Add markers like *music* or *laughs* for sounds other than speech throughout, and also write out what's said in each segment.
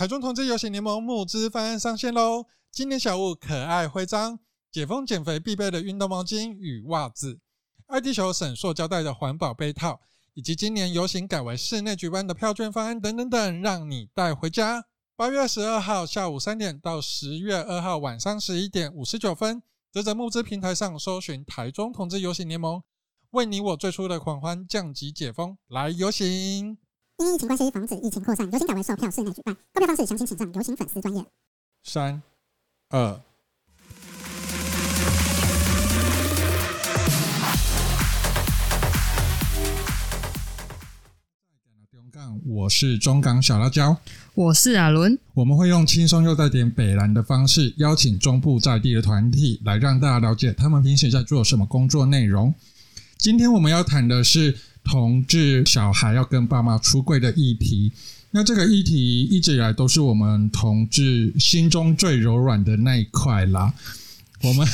台中同志游行联盟募资方案上线喽！今年小物可爱徽章、解封减肥必备的运动毛巾与袜子、爱地球省塑胶袋的环保杯套，以及今年游行改为室内举办的票券方案等等等，让你带回家。八月二十二号下午三点到十月二号晚上十一点五十九分，则在募资平台上搜寻“台中同志游行联盟”，为你我最初的狂欢降级解封，来游行。因疫情关系，防止疫情扩散，游行改为售票室内举办。购票方式详情请上游行粉丝专业。三、二。我是中港小辣椒，我是阿伦。我们会用轻松又带点北蓝的方式，邀请中部在地的团体来让大家了解他们平时在做什么工作内容。今天我们要谈的是。同志小孩要跟爸妈出柜的议题，那这个议题一直以来都是我们同志心中最柔软的那一块啦。*laughs* 我们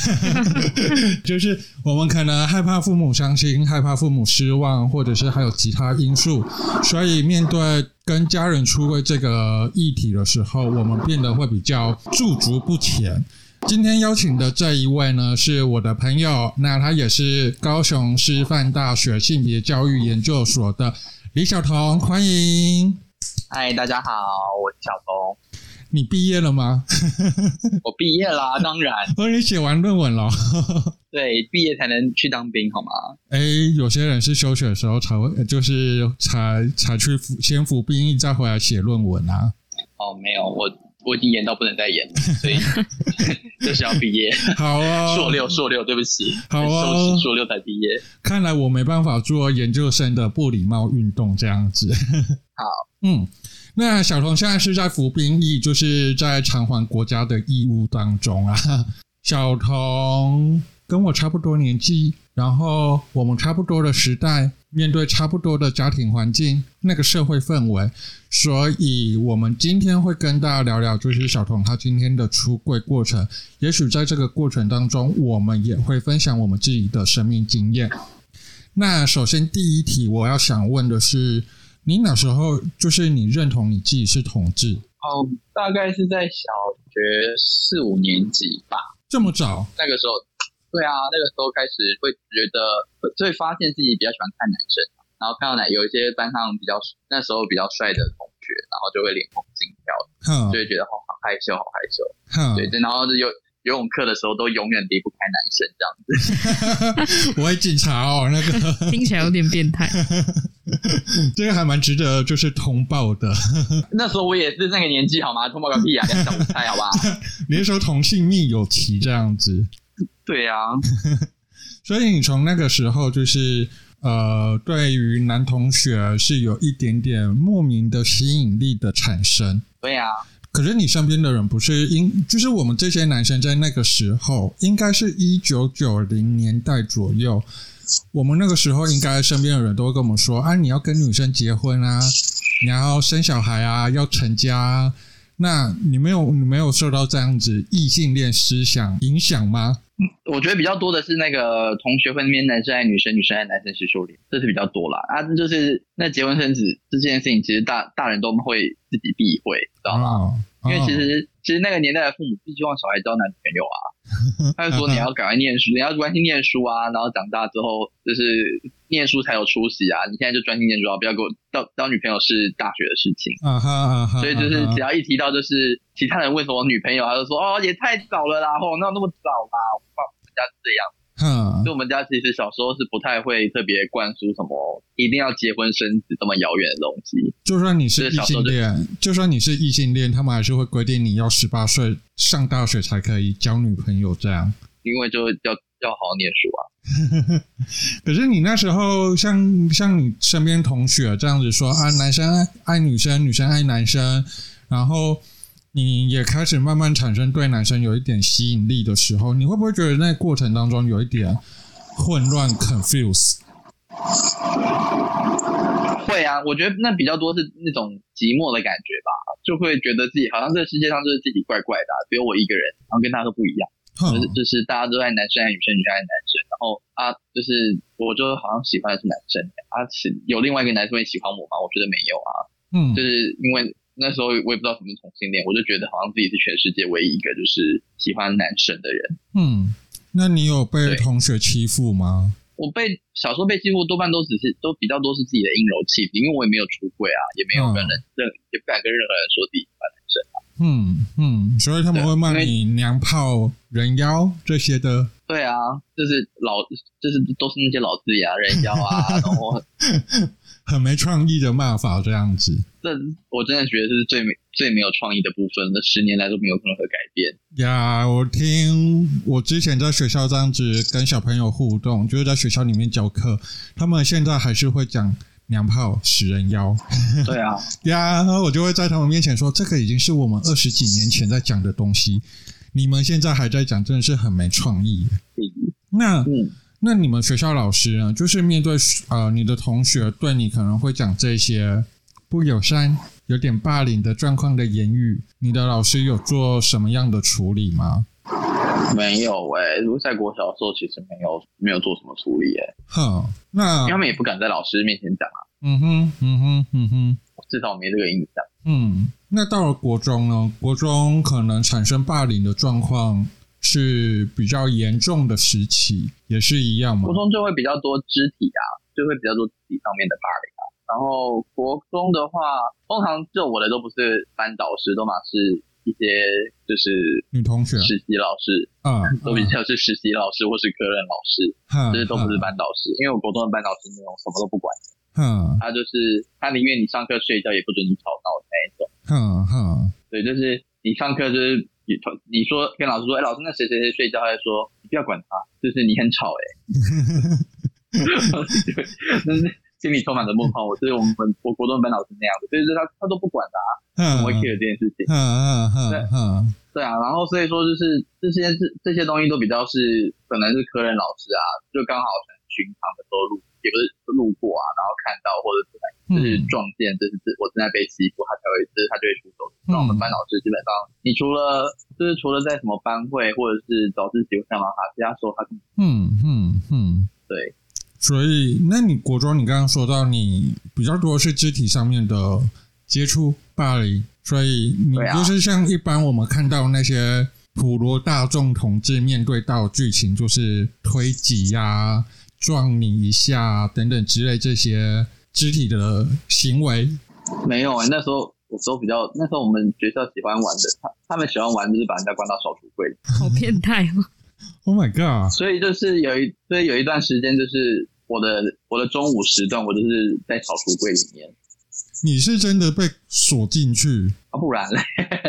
*laughs* 就是我们可能害怕父母伤心，害怕父母失望，或者是还有其他因素，所以面对跟家人出柜这个议题的时候，我们变得会比较驻足不前。今天邀请的这一位呢，是我的朋友，那他也是高雄师范大学性别教育研究所的李小彤，欢迎。嗨，大家好，我是小彤。你毕业了吗？我毕业啦，当然。*laughs* 哦，你写完论文了？*laughs* 对，毕业才能去当兵，好吗？哎，有些人是休学的时候才会，就是才才去服先服兵役，再回来写论文啊。哦，没有我。我已经演到不能再演了，所以 *laughs* 就是要毕业。好啊，硕六，硕六，对不起，好啊，硕六才毕业。看来我没办法做研究生的不礼貌运动这样子。好，*laughs* 嗯，那小彤现在是在服兵役，就是在偿还国家的义务当中啊。小彤跟我差不多年纪，然后我们差不多的时代。面对差不多的家庭环境，那个社会氛围，所以我们今天会跟大家聊聊，就是小童他今天的出柜过程。也许在这个过程当中，我们也会分享我们自己的生命经验。那首先第一题，我要想问的是，你那时候就是你认同你自己是同志？哦，大概是在小学四五年级吧。这么早？那个时候。对啊，那个时候开始会觉得，会发现自己比较喜欢看男生，然后看到哪有一些班上比较那时候比较帅的同学，然后就会脸红心跳，嗯，就会觉得好好害羞，好害羞，嗯，对，然后就游游泳课的时候都永远离不开男生这样子。*laughs* 我会警察哦，那个 *laughs* 听起来有点变态，这个还蛮值得就是通报的。*laughs* 那时候我也是那个年纪好吗？通报个屁啊，两小无猜好不好？连说同性密友期这样子。对呀、啊，*laughs* 所以你从那个时候就是呃，对于男同学是有一点点莫名的吸引力的产生。对呀、啊，可是你身边的人不是应，就是我们这些男生在那个时候，应该是一九九零年代左右，我们那个时候应该身边的人都会跟我们说啊，你要跟女生结婚啊，你要生小孩啊，要成家啊。那你没有你没有受到这样子异性恋思想影响吗？我觉得比较多的是那个同学会那边男生爱女生，女生爱男生是收敛，这是比较多啦。啊，就是那结婚生子这件事情，其实大大人都会自己避讳，知道吗？哦哦、因为其实其实那个年代的父母不希望小孩交男朋友啊。*laughs* 他就说你要赶快念书，*laughs* 你要专心念书啊，然后长大之后就是念书才有出息啊。你现在就专心念书啊，不要给我到当女朋友是大学的事情。啊哈啊哈。所以就是只要一提到就是其他人问什么女朋友，他就说哦也太早了啦，哦那那么早啦，我们家是这样。*laughs* 嗯，所以我们家其实小时候是不太会特别灌输什么一定要结婚生子这么遥远的东西。就算你是异性恋，就算你是异性恋，他们还是会规定你要十八岁上大学才可以交女朋友这样。因为就要要好好念书啊。*laughs* 可是你那时候像像你身边同学这样子说啊，男生爱爱女生，女生爱男生，然后。你也开始慢慢产生对男生有一点吸引力的时候，你会不会觉得那过程当中有一点混乱、confuse？会啊，我觉得那比较多是那种寂寞的感觉吧，就会觉得自己好像这个世界上就是自己怪怪的，啊，只有我一个人，然后跟大家都不一样，就是就是大家都爱男生爱女生，女生爱男生，然后啊，就是我就好像喜欢的是男生，啊，是有另外一个男生会喜欢我吗？我觉得没有啊，嗯，就是因为。那时候我也不知道什么是同性恋，我就觉得好像自己是全世界唯一一个就是喜欢男生的人。嗯，那你有被同学欺负吗？我被小时候被欺负，多半都只是都比较多是自己的阴柔气质，因为我也没有出柜啊，也没有跟人任、嗯、也不敢跟任何人说自己喜欢男生啊。嗯嗯，所以他们会骂你娘炮、人妖这些的。对啊，就是老就是都是那些老字眼啊，人妖啊，*laughs* 然后很没创意的骂法这样子。这我真的觉得这是最没最没有创意的部分，这十年来都没有任何改变。呀，我听我之前在学校这样子跟小朋友互动，就是在学校里面教课，他们现在还是会讲娘炮、死人妖。对啊，*laughs* 呀，我就会在他们面前说，这个已经是我们二十几年前在讲的东西。你们现在还在讲，真的是很没创意。那、嗯、那你们学校老师呢？就是面对呃你的同学对你可能会讲这些不友善、有点霸凌的状况的言语，你的老师有做什么样的处理吗？没有哎、欸，如果在国小的时候，其实没有没有做什么处理哎、欸。哼，那他们也不敢在老师面前讲啊。嗯哼，嗯哼，嗯哼，至少没这个印象。嗯。那到了国中呢？国中可能产生霸凌的状况是比较严重的时期，也是一样吗？国中就会比较多肢体啊，就会比较多肢体上面的霸凌啊。然后国中的话，通常就我的都不是班导师，都嘛是一些就是女同学、实习老师嗯，*laughs* 都比较是实习老师或是科任老师，*laughs* 就是都不是班导师，因为我国中的班导师那种什么都不管。嗯，他就是他宁愿你上课睡觉，也不准你吵闹的那一种。嗯嗯，对，就是你上课就是你你说跟老师说，哎，老师那谁谁谁睡觉，他就说你不要管他，就是你很吵哎。对，但是心里充满着梦幻。我是我们我国中班老师那样的，所以说他他都不管他，怎么会 care 这件事情？嗯嗯嗯嗯，对啊，然后所以说就是这些这这些东西都比较是可能是科任老师啊，就刚好很寻常的收入。也不是路过啊，然后看到或者是就是撞见，这、嗯、是我正在被欺负，他才会，就是他就会出手。那、嗯、我们班老师基本上，你除了就是除了在什么班会或者是早自习会上嘛，他其他时候他嗯嗯嗯，对。所以，那你国中你刚刚说到你比较多是肢体上面的接触霸凌，所以你就是像一般我们看到那些普罗大众同志面对到剧情，就是推挤呀、啊。撞你一下等等之类这些肢体的行为，没有哎、欸。那时候我时候比较，那时候我们学校喜欢玩的，他他们喜欢玩就是把人家关到小橱柜里，好变态哦！*laughs* Oh my god！所以就是有一，所以有一段时间就是我的我的中午时段，我就是在小橱柜里面。你是真的被锁进去啊？不然嘞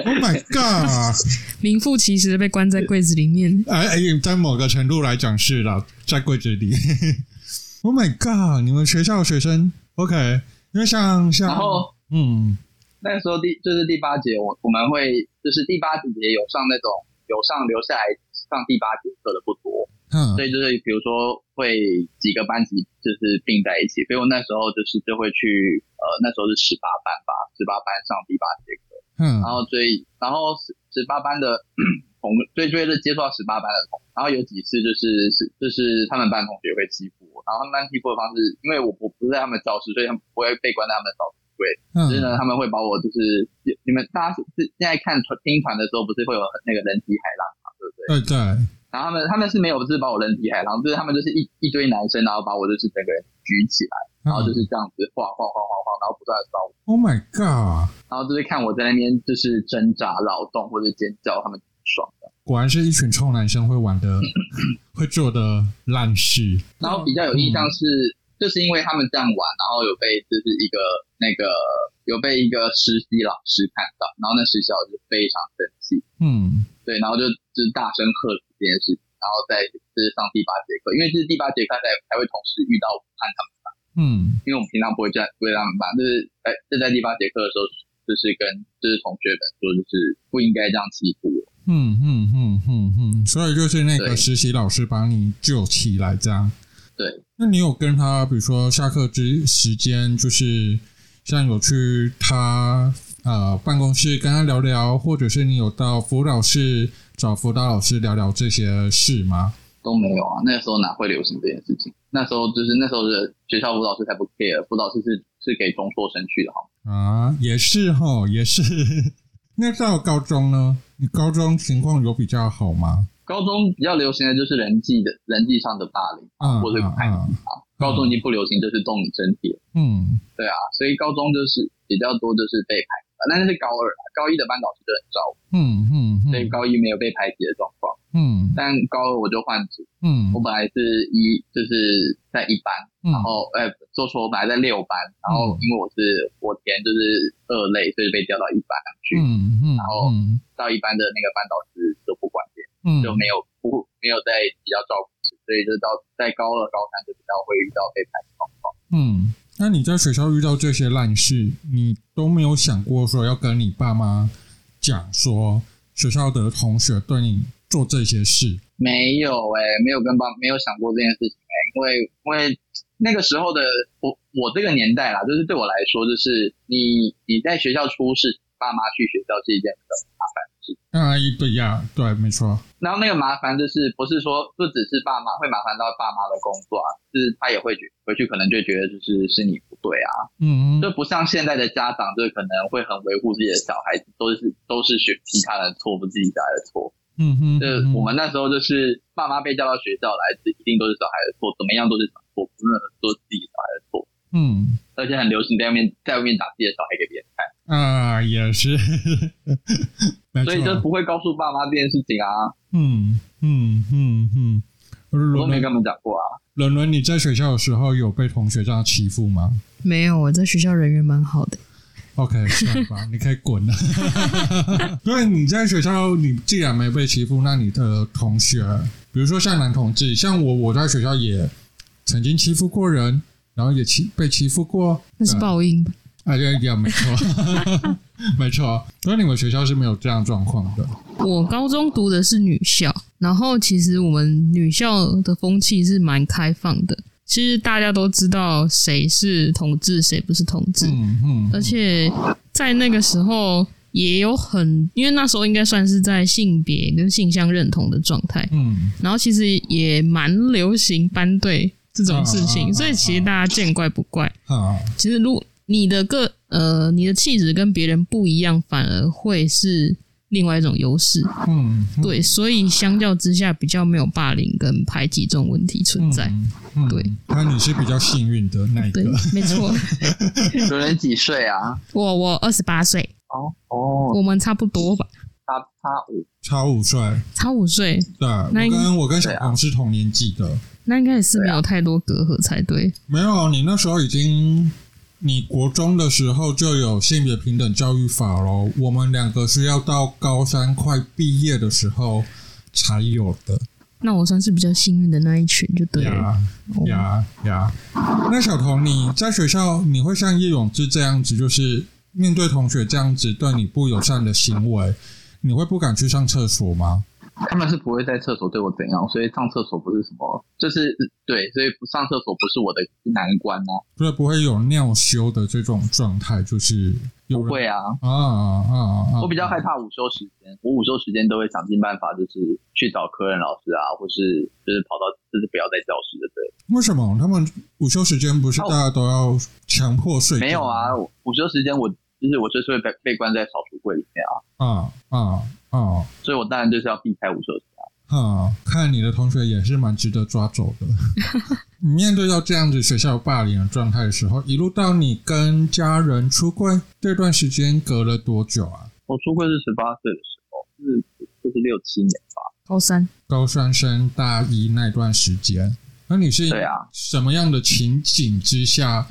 ？Oh my god！*laughs* 名副其实的被关在柜子里面。哎哎，在某个程度来讲是啦，在柜子里。*laughs* Oh my god！你们学校的学生 OK？因为像像，然后嗯，那个时候第就是第八节，我我们会就是第八节有上那种有上留下来上第八节课的不多。嗯，所以就是比如说会几个班级就是并在一起，所以我那时候就是就会去呃那时候是十八班吧，十八班上第八节课，嗯，然后所以然后十十八班的 *clears throat* 同，所以就会是接触到十八班的同，然后有几次就是是就是他们班同学会欺负我，然后他们班欺负的方式，因为我我不是在他们教室，所以他们不会被关在他们的教室对，所以呢他们会把我就是你们大家是现在看团听团的时候，不是会有那个人体海浪嘛，对不对？对对。然后他们他们是没有，就是把我人体海浪，就是他们就是一一堆男生，然后把我就是整个人举起来，然后就是这样子晃晃晃晃晃，然后不断的抓我。Oh my god！然后就是看我在那边就是挣扎、劳动或者尖叫，他们爽的。果然是一群臭男生会玩的、*laughs* 会做的烂事。然后比较有印象是，嗯、就是因为他们这样玩，然后有被就是一个那个有被一个实习老师看到，然后那实习老师非常生气。嗯，对，然后就就是大声喝。这件事情，然后再就是上第八节课，因为这是第八节课才才会同时遇到判他们班。嗯，因为我们平常不会这样不会让他们班，就是在就在第八节课的时候，就是跟就是同学们说，就是不应该这样欺负我。嗯嗯嗯嗯嗯，所以就是那个实习老师把你救起来这样。对，那你有跟他，比如说下课之时间，就是像有去他呃办公室跟他聊聊，或者是你有到辅导室。找辅导老师聊聊这些事吗？都没有啊，那时候哪会流行这件事情？那时候就是那时候的学校辅导师才不 care，辅导师是是给中辍生去的哈。啊，也是哈，也是。*laughs* 那到高中呢？你高中情况有比较好吗？高中比较流行的就是人际的人际上的霸凌啊，或者排挤啊。高中已经不流行，就是动你身体了。嗯，对啊，所以高中就是比较多，就是被排挤。但是是高二，高一的班导师就很照顾。嗯嗯，所以高一没有被排挤的状况。嗯，但高二我就换组。嗯，我本来是一，就是在一班，然后呃，做错，我本来在六班，然后因为我是我填就是二类，所以被调到一班去。嗯嗯，然后到一班的那个班导师就不管点，嗯，就没有不没有在比较照顾。所以就到在高二、高三就比较会遇到被排挤状况。嗯，那你在学校遇到这些烂事，你都没有想过说要跟你爸妈讲说学校的同学对你做这些事？没有哎、欸，没有跟爸没有想过这件事情哎、因为因为那个时候的我我这个年代啦，就是对我来说，就是你你在学校出事，爸妈去学校是一件很麻烦。啊，对呀，对，没错。然后那个麻烦就是不是说不只是爸妈会麻烦到爸妈的工作啊，是他也会觉回去可能就觉得就是是你不对啊，嗯，就不像现在的家长，就可能会很维护自己的小孩子，都是都是学其他人错，不自己小孩的错。嗯哼，就我们那时候就是爸妈被叫到学校来，一定都是小孩的错，怎么样都是错，不论都是自己小孩的错。嗯，而且很流行在外面在外面打自己的小孩给别人看。啊，也是。所以就不会告诉爸妈这件事情啊。嗯嗯嗯嗯，我都没跟他们讲过啊。伦伦，你在学校的时候有被同学这样欺负吗？没有，我在学校人缘蛮好的。OK，算吧，*laughs* 你可以滚了。*laughs* 因为你在学校，你既然没被欺负，那你的同学，比如说像男同志，像我，我在学校也曾经欺负过人，然后也欺被欺负过，那是报应吧。啊，对，对，没错，*laughs* *laughs* 没错。所以你们学校是没有这样状况的。我高中读的是女校，然后其实我们女校的风气是蛮开放的。其实大家都知道谁是同志，谁不是同志。嗯嗯。而且在那个时候也有很，因为那时候应该算是在性别跟性向认同的状态。嗯。然后其实也蛮流行班队这种事情，啊啊啊啊啊，所以其实大家见怪不怪。啊。其实如果你的个呃，你的气质跟别人不一样，反而会是另外一种优势。嗯，对，所以相较之下，比较没有霸凌跟排挤这种问题存在。嗯嗯、对，那你是比较幸运的那一个。对，没错。*laughs* 伦伦几岁啊？我我二十八岁。哦哦，我们差不多吧？差差五，差五岁，差五岁。对，那我跟我跟小鹏是同年纪的。那应该也是没有太多隔阂才对。没有，你那时候已经。你国中的时候就有性别平等教育法喽，我们两个是要到高三快毕业的时候才有的。那我算是比较幸运的那一群，就对了。呀呀呀！那小童，你在学校你会像叶永志这样子，就是面对同学这样子对你不友善的行为，你会不敢去上厕所吗？他们是不会在厕所对我怎样，所以上厕所不是什么，就是对，所以不上厕所不是我的难关啊。对，不会有尿羞的这种状态，就是不会啊啊啊啊！我比较害怕午休时间，我午休时间都会想尽办法，就是去找科任老师啊，或是就是跑到就是不要在教室的。对，为什么他们午休时间不是大家都要强迫睡觉？没有啊，午休时间我就是我就是会被被关在扫书柜里面啊啊啊！啊哦，所以我当然就是要避开午休时啊。嗯，看你的同学也是蛮值得抓走的。*laughs* 你面对到这样子学校霸凌的状态的时候，一路到你跟家人出柜这段时间隔了多久啊？我出柜是十八岁的时候，是就是六七年吧。高三，高三升大一那段时间，那你是对啊？什么样的情景之下，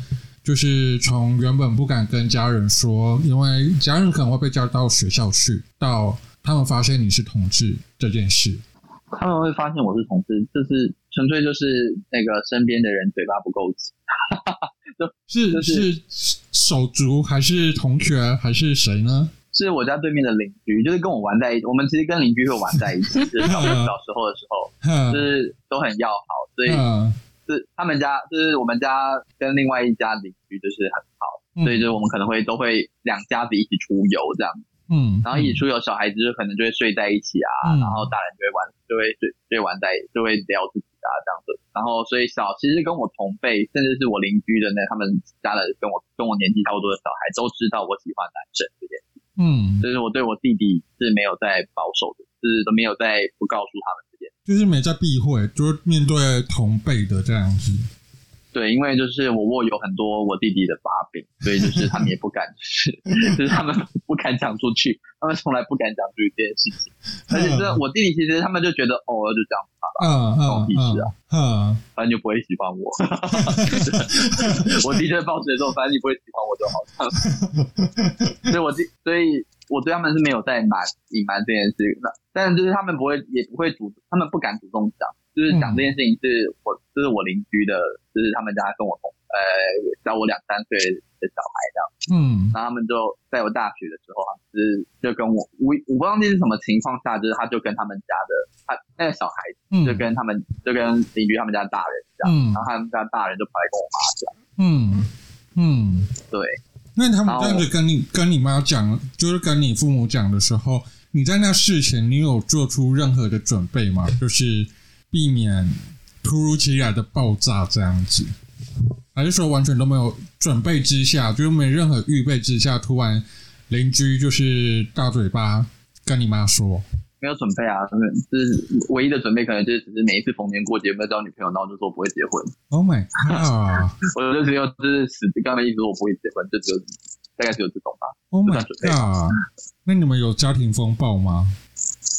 就是从原本不敢跟家人说，因为家人可能会被叫到学校去，到。他们发现你是同志这件事，他们会发现我是同志，就是纯粹就是那个身边的人嘴巴不够直，是、就是是手足还是同学还是谁呢？是我家对面的邻居，就是跟我玩在一起。我们其实跟邻居会玩在一起，就是小 *laughs* 小时候的时候，就是都很要好，所以是他们家，就是我们家跟另外一家邻居就是很好，所以就我们可能会都会两家子一起出游这样。嗯，然后一起出游，小孩子就可能就会睡在一起啊，嗯、然后大人就会玩，就会睡，就会玩在，就会聊自己啊这样子。然然后所以小其实跟我同辈，甚至是我邻居的那他们家的跟我跟我年纪差不多的小孩，都知道我喜欢男生这件事。嗯，就是我对我弟弟是没有在保守的，就是都没有在不告诉他们就是没在避讳，就是面对同辈的这样子。对，因为就是我握有很多我弟弟的把柄，所以就是他们也不敢，就是 *laughs* 就是他们不敢讲出去，他们从来不敢讲出去这件事情。而且这我弟弟其实他们就觉得哦，就这样子吧，嗯嗯，关我屁事啊，嗯，反正就不会喜欢我。*laughs* *laughs* 我弟在抱持的时候，反正你不会喜欢我就好。所以我弟，所以我对他们是没有在瞒隐瞒这件事，那但是就是他们不会，也不会主，他们不敢主动讲。就是讲这件事情是我，这、就是我邻居的，就是他们家跟我同，呃，小我两三岁的小孩这样。嗯，然后他们就在我大学的时候啊，就是就跟我，我我不忘记是什么情况下，就是他就跟他们家的他那个小孩子，就跟他们、嗯、就跟邻居他们家大人这样，嗯、然后他们家大人就跑来跟我妈讲。嗯嗯，对。那他们这样子跟你跟你妈讲，就是跟你父母讲的时候，你在那事前你有做出任何的准备吗？就是。避免突如其来的爆炸这样子，还是说完全都没有准备之下，就是没任何预备之下，突然邻居就是大嘴巴跟你妈说，没有准备啊，就是唯一的准备，可能就是只是每一次逢年过节没有交女朋友，然后就说不会结婚。Oh my god！*laughs* 我就只有就是死刚才一直说我不会结婚，就只有大概只有这种吧。Oh my god！那你们有家庭风暴吗？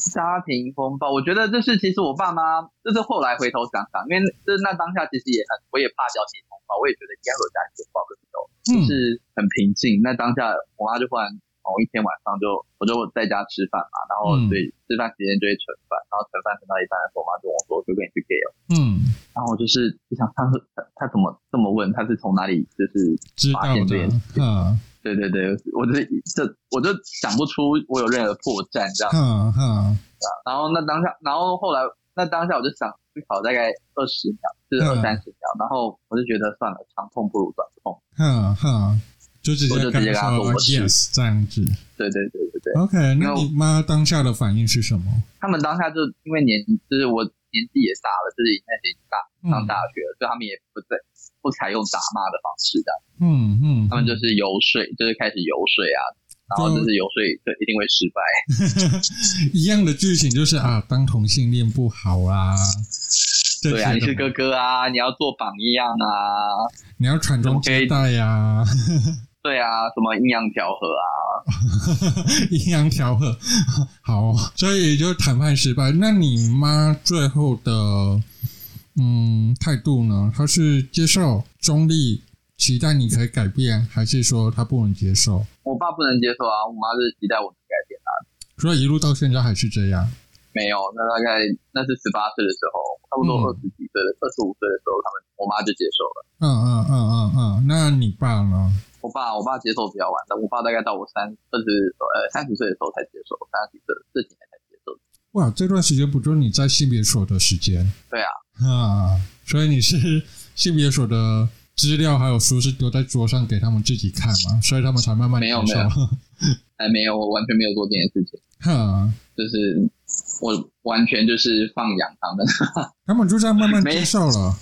家庭风暴，我觉得这是其实我爸妈，就是后来回头想想，因为这那当下其实也很，我也怕家庭风暴，我也觉得应该会有家庭风暴的时候，就是很平静。那当下我妈就忽然某一天晚上就，我就在家吃饭嘛，然后所以吃饭时间就会盛饭，然后盛饭盛到一半的时候，我妈就跟我说，就跟你去 gay 了，嗯，然后我就是就想他他怎么这么问，他是从哪里就是发现这件事，嗯。对对对，我就这我就想不出我有任何破绽这样，嗯嗯，然后那当下，然后后来那当下我就想思考大概二十秒，就是二三十秒，然后我就觉得算了，长痛不如短痛，嗯哼，就直接我就直接跟他说我是 yes 这样子，对对对对对，OK，那你妈当下的反应是什么？他们当下就因为年就是我年纪也大了，就是已经大上大学了，所以他们也不在。不采用打骂的方式的，嗯嗯，他们就是游说，就是开始游说啊，然后就是游说，就一定会失败。*laughs* 一样的剧情就是啊，当同性恋不好啊，对啊，你是哥哥啊，你要做榜样啊，你要传宗接代呀，对啊，什么阴阳调和啊，*laughs* 阴阳调和，好，所以就谈判失败。那你妈最后的？嗯，态度呢？她是接受中立，期待你可以改变，还是说她不能接受？我爸不能接受啊，我妈是期待我能改变啊。所以一路到现在还是这样？没有，那大概那是十八岁的时候，差不多二十几岁的二十五岁的时候，他们我妈就接受了。嗯嗯嗯嗯嗯，那你爸呢？我爸，我爸接受比较晚，但我爸大概到我三二十呃三十岁的时候才接受，三十岁这几年才接受。哇，这段时间不就是你在性别所的时间？对啊。啊，所以你是性别所的资料还有书是丢在桌上给他们自己看嘛？所以他们才慢慢没有没有，*laughs* 还没有，我完全没有做这件事情。哈，*laughs* 就是我完全就是放养他们，*laughs* 他们就这样慢慢接受了。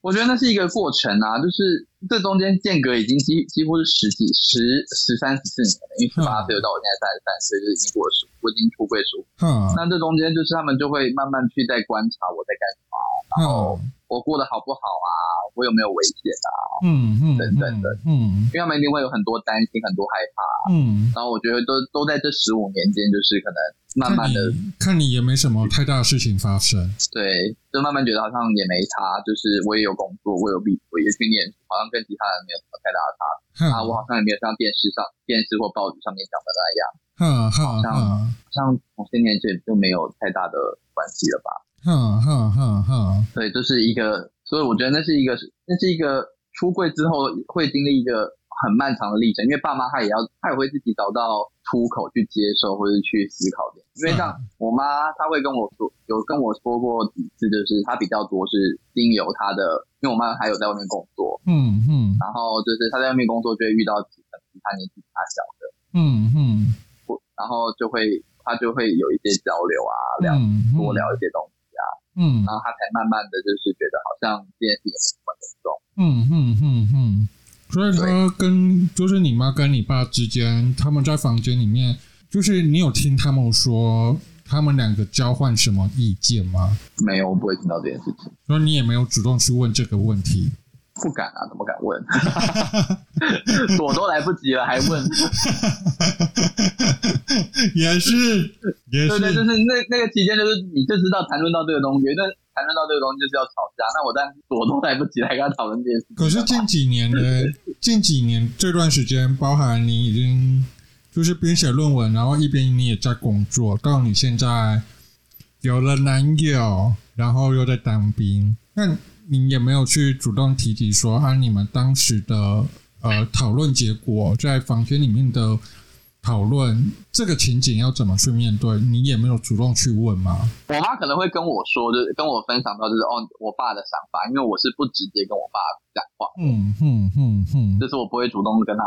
我觉得那是一个过程啊，就是这中间间隔已经几几乎是十几十十三十四年了，因为十八岁到我现在三十三岁，就是已经过了十，我已经出柜十五。嗯，那这中间就是他们就会慢慢去在观察我在干什么，然后我过得好不好啊，我有没有危险啊，嗯嗯等等的，嗯，因为他们一定会有很多担心，很多害怕，嗯，然后我觉得都都在这十五年间，就是可能。慢慢的看，看你也没什么太大的事情发生，对，就慢慢觉得好像也没差，就是我也有工作，我有毕，我也去念，好像跟其他人没有什么太大的差啊，我好像也没有像电视上、电视或报纸上面讲的那样，嗯嗯，好像好像同性恋这就没有太大的关系了吧？嗯嗯嗯嗯，对，这、就是一个，所以我觉得那是一个，那是一个出柜之后会经历一个。很漫长的历程，因为爸妈他也要，他也会自己找到出口去接受或者去思考的。因为像我妈，她会跟我说，有跟我说过几次，就是她比较多是经由她的，因为我妈还有在外面工作，嗯嗯，然后就是她在外面工作就会遇到几个比她年纪比她小的，嗯嗯，然后就会她就会有一些交流啊，聊多聊一些东西。啊，嗯，然后他才慢慢的就是觉得好像这件事情没那么严重，嗯嗯嗯嗯，所以他跟就是你妈跟你爸之间，他们在房间里面，就是你有听他们说他们两个交换什么意见吗？没有，我不会听到这件事情，所以你也没有主动去问这个问题。不敢啊，怎么敢问？*laughs* 躲都来不及了，还问？*laughs* 也是，也是，对对，就是那那个期间，就是你就知道谈论到这个东西，那谈论到这个东西就是要吵架。那我在躲都来不及，还跟他讨论这件事。可是近几年呢？近几年这段时间，包含你已经就是边写论文，然后一边你也在工作，到你现在有了男友，然后又在当兵，那。你也没有去主动提及说啊，你们当时的呃讨论结果，在房间里面的讨论这个情景要怎么去面对？你也没有主动去问吗？我妈可能会跟我说，就是跟我分享到，就是哦，我爸的想法，因为我是不直接跟我爸讲话，嗯嗯嗯嗯，就是我不会主动跟他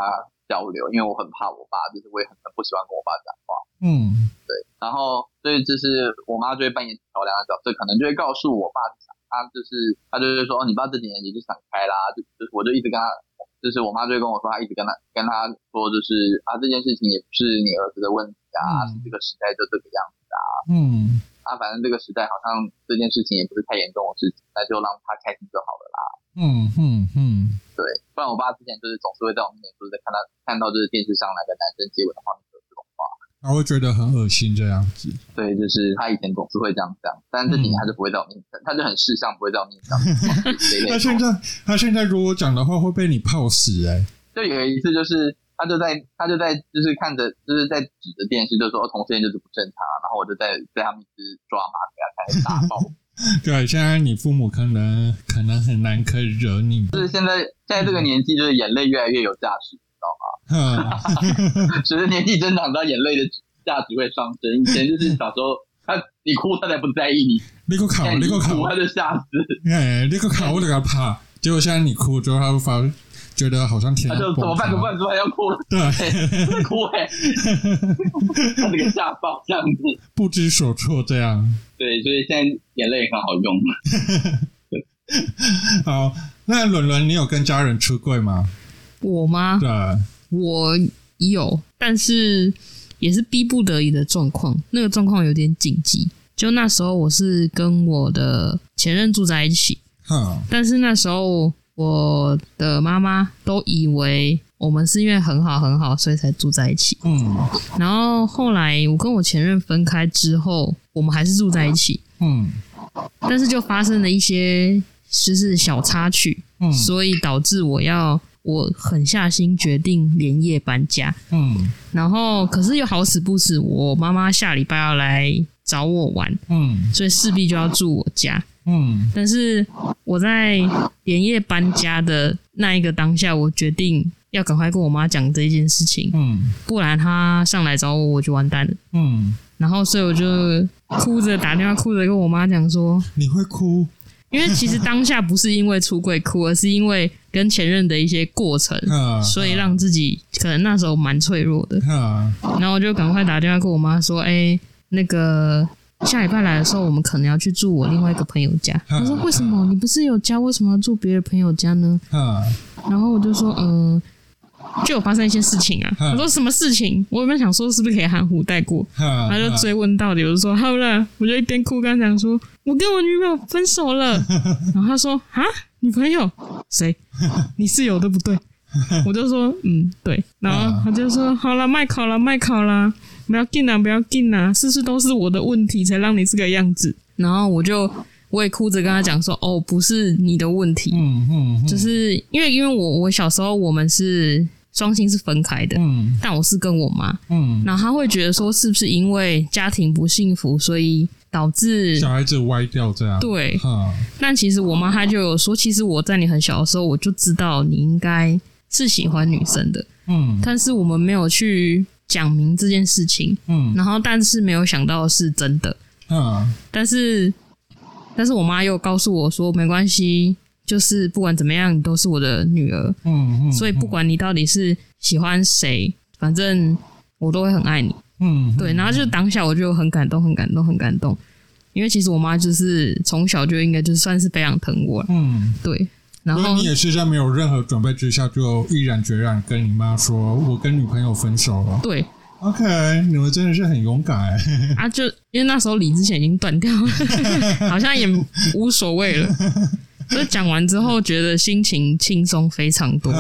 交流，因为我很怕我爸，就是我也很很不喜欢跟我爸讲话，嗯，对，然后所以就是我妈就会扮演桥梁的角色，可能就会告诉我爸。他就是，他就是说，你爸这几年也就想开啦，就就是，我就一直跟他，就是我妈就会跟我说，他一直跟他跟他说，就是啊，这件事情也不是你儿子的问题啊，嗯、是这个时代就这个样子啊，嗯，啊，反正这个时代好像这件事情也不是太严重的事情，那就让他开心就好了啦，嗯嗯嗯，对，不然我爸之前就是总是会在我面前，就是在看到看到就是电视上哪个男生接吻的画面。他会觉得很恶心这样子，对，就是他以前总是会这样讲，但这几年他就不会在我面前，嗯、*laughs* 他就很识相，不会在我面前讲。*laughs* 他现在，他现在如果讲的话，会被你泡死哎、欸！就有一次，就是他就在，他就在，就是看着，就是在指着电视，就说同性恋就是不正常，然后我就在在他们一直抓马给他看，打爆。*laughs* 对，现在你父母可能可能很难可以惹你，就是现在现在这个年纪，就是眼泪越来越有价值。知道吗？*laughs* 随着年纪增长，到眼泪的价值会上升。以前就是小时候，他你哭，他才不在意你。你给我考，你给我考，他就吓死。哎，你给我考，我就给他怕。结果现在你哭之后，他会发觉得好像天。他就怎么办？怎么办？怎么办？要哭了。对，*laughs* 哭哎！他这个吓爆这样子，不知所措这样。对，所以现在眼泪也很好用。*laughs* 好，那伦伦，你有跟家人出柜吗？我吗？对，我有，但是也是逼不得已的状况。那个状况有点紧急，就那时候我是跟我的前任住在一起，嗯，但是那时候我的妈妈都以为我们是因为很好很好，所以才住在一起，嗯。然后后来我跟我前任分开之后，我们还是住在一起，嗯。但是就发生了一些就是小插曲，嗯，所以导致我要。我狠下心决定连夜搬家，嗯，然后可是又好死不死，我妈妈下礼拜要来找我玩，嗯，所以势必就要住我家，嗯，但是我在连夜搬家的那一个当下，我决定要赶快跟我妈讲这件事情，嗯，不然她上来找我，我就完蛋了，嗯，然后所以我就哭着打电话，哭着跟我妈讲说，你会哭。因为其实当下不是因为出柜哭，而是因为跟前任的一些过程，所以让自己可能那时候蛮脆弱的。然后我就赶快打电话跟我妈说：“哎，那个下礼拜来的时候，我们可能要去住我另外一个朋友家。”她说：“为什么？你不是有家，为什么要住别的朋友家呢？”然后我就说：“嗯。”就有发生一些事情啊！我说什么事情？我有没有想说是不是可以含糊带过？他就追问到底，我就说好了，我就一边哭跟他讲说，我跟我女朋友分手了。然后他说啊，女朋友谁？*laughs* 你室友对不对？我就说嗯对。然后他就说好了，麦考了，麦考了，不要进啊，不要进啊，事事都是我的问题才让你这个样子。然后我就我也哭着跟他讲说哦，不是你的问题，嗯嗯，就是因为因为我我小时候我们是。双亲是分开的，嗯，但我是跟我妈，嗯，然后他会觉得说，是不是因为家庭不幸福，所以导致小孩子歪掉这样？对，哈。但其实我妈她就有说，其实我在你很小的时候，我就知道你应该是喜欢女生的，嗯，但是我们没有去讲明这件事情，嗯，然后但是没有想到是真的，嗯，但是但是我妈又告诉我说，没关系。就是不管怎么样，你都是我的女儿，嗯嗯，所以不管你到底是喜欢谁，反正我都会很爱你，嗯，对。然后就当下我就很感动，很感动，很感动。因为其实我妈就是从小就应该就算是非常疼我，嗯，对。然后你也是在没有任何准备之下，就毅然决然跟你妈说：“我跟女朋友分手了。”对，OK，你们真的是很勇敢哎！啊，就因为那时候理智线已经断掉了，*laughs* 好像也无所谓了。*laughs* 就讲完之后，觉得心情轻松非常多，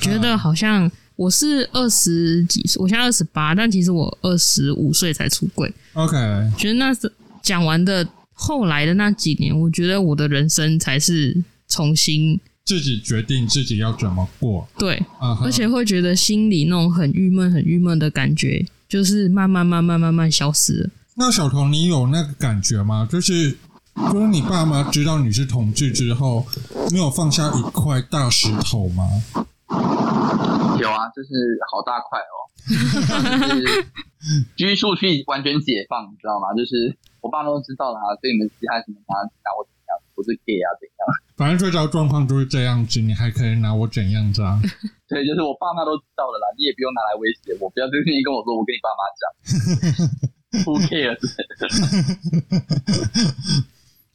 觉得好像我是二十几岁，我现在二十八，但其实我二十五岁才出柜。OK，觉得那是讲完的后来的那几年，我觉得我的人生才是。重新自己决定自己要怎么过，对，而且会觉得心里那种很郁闷、很郁闷的感觉，就是慢慢、慢慢、慢慢消失了。那小童，你有那个感觉吗？就是，就是你爸妈知道你是同志之后，没有放下一块大石头吗？有啊，就是好大块哦，*laughs* 就是拘束去完全解放，你知道吗？就是我爸都知道了啊，所以你们其他什么拿拿我怎样。不是 gay 啊，怎样？反正最糟状况都是这样子，你还可以拿我怎样子啊？对，就是我爸妈都知道了啦，你也不用拿来威胁我，不要就是你跟我说，我跟你爸妈讲不 care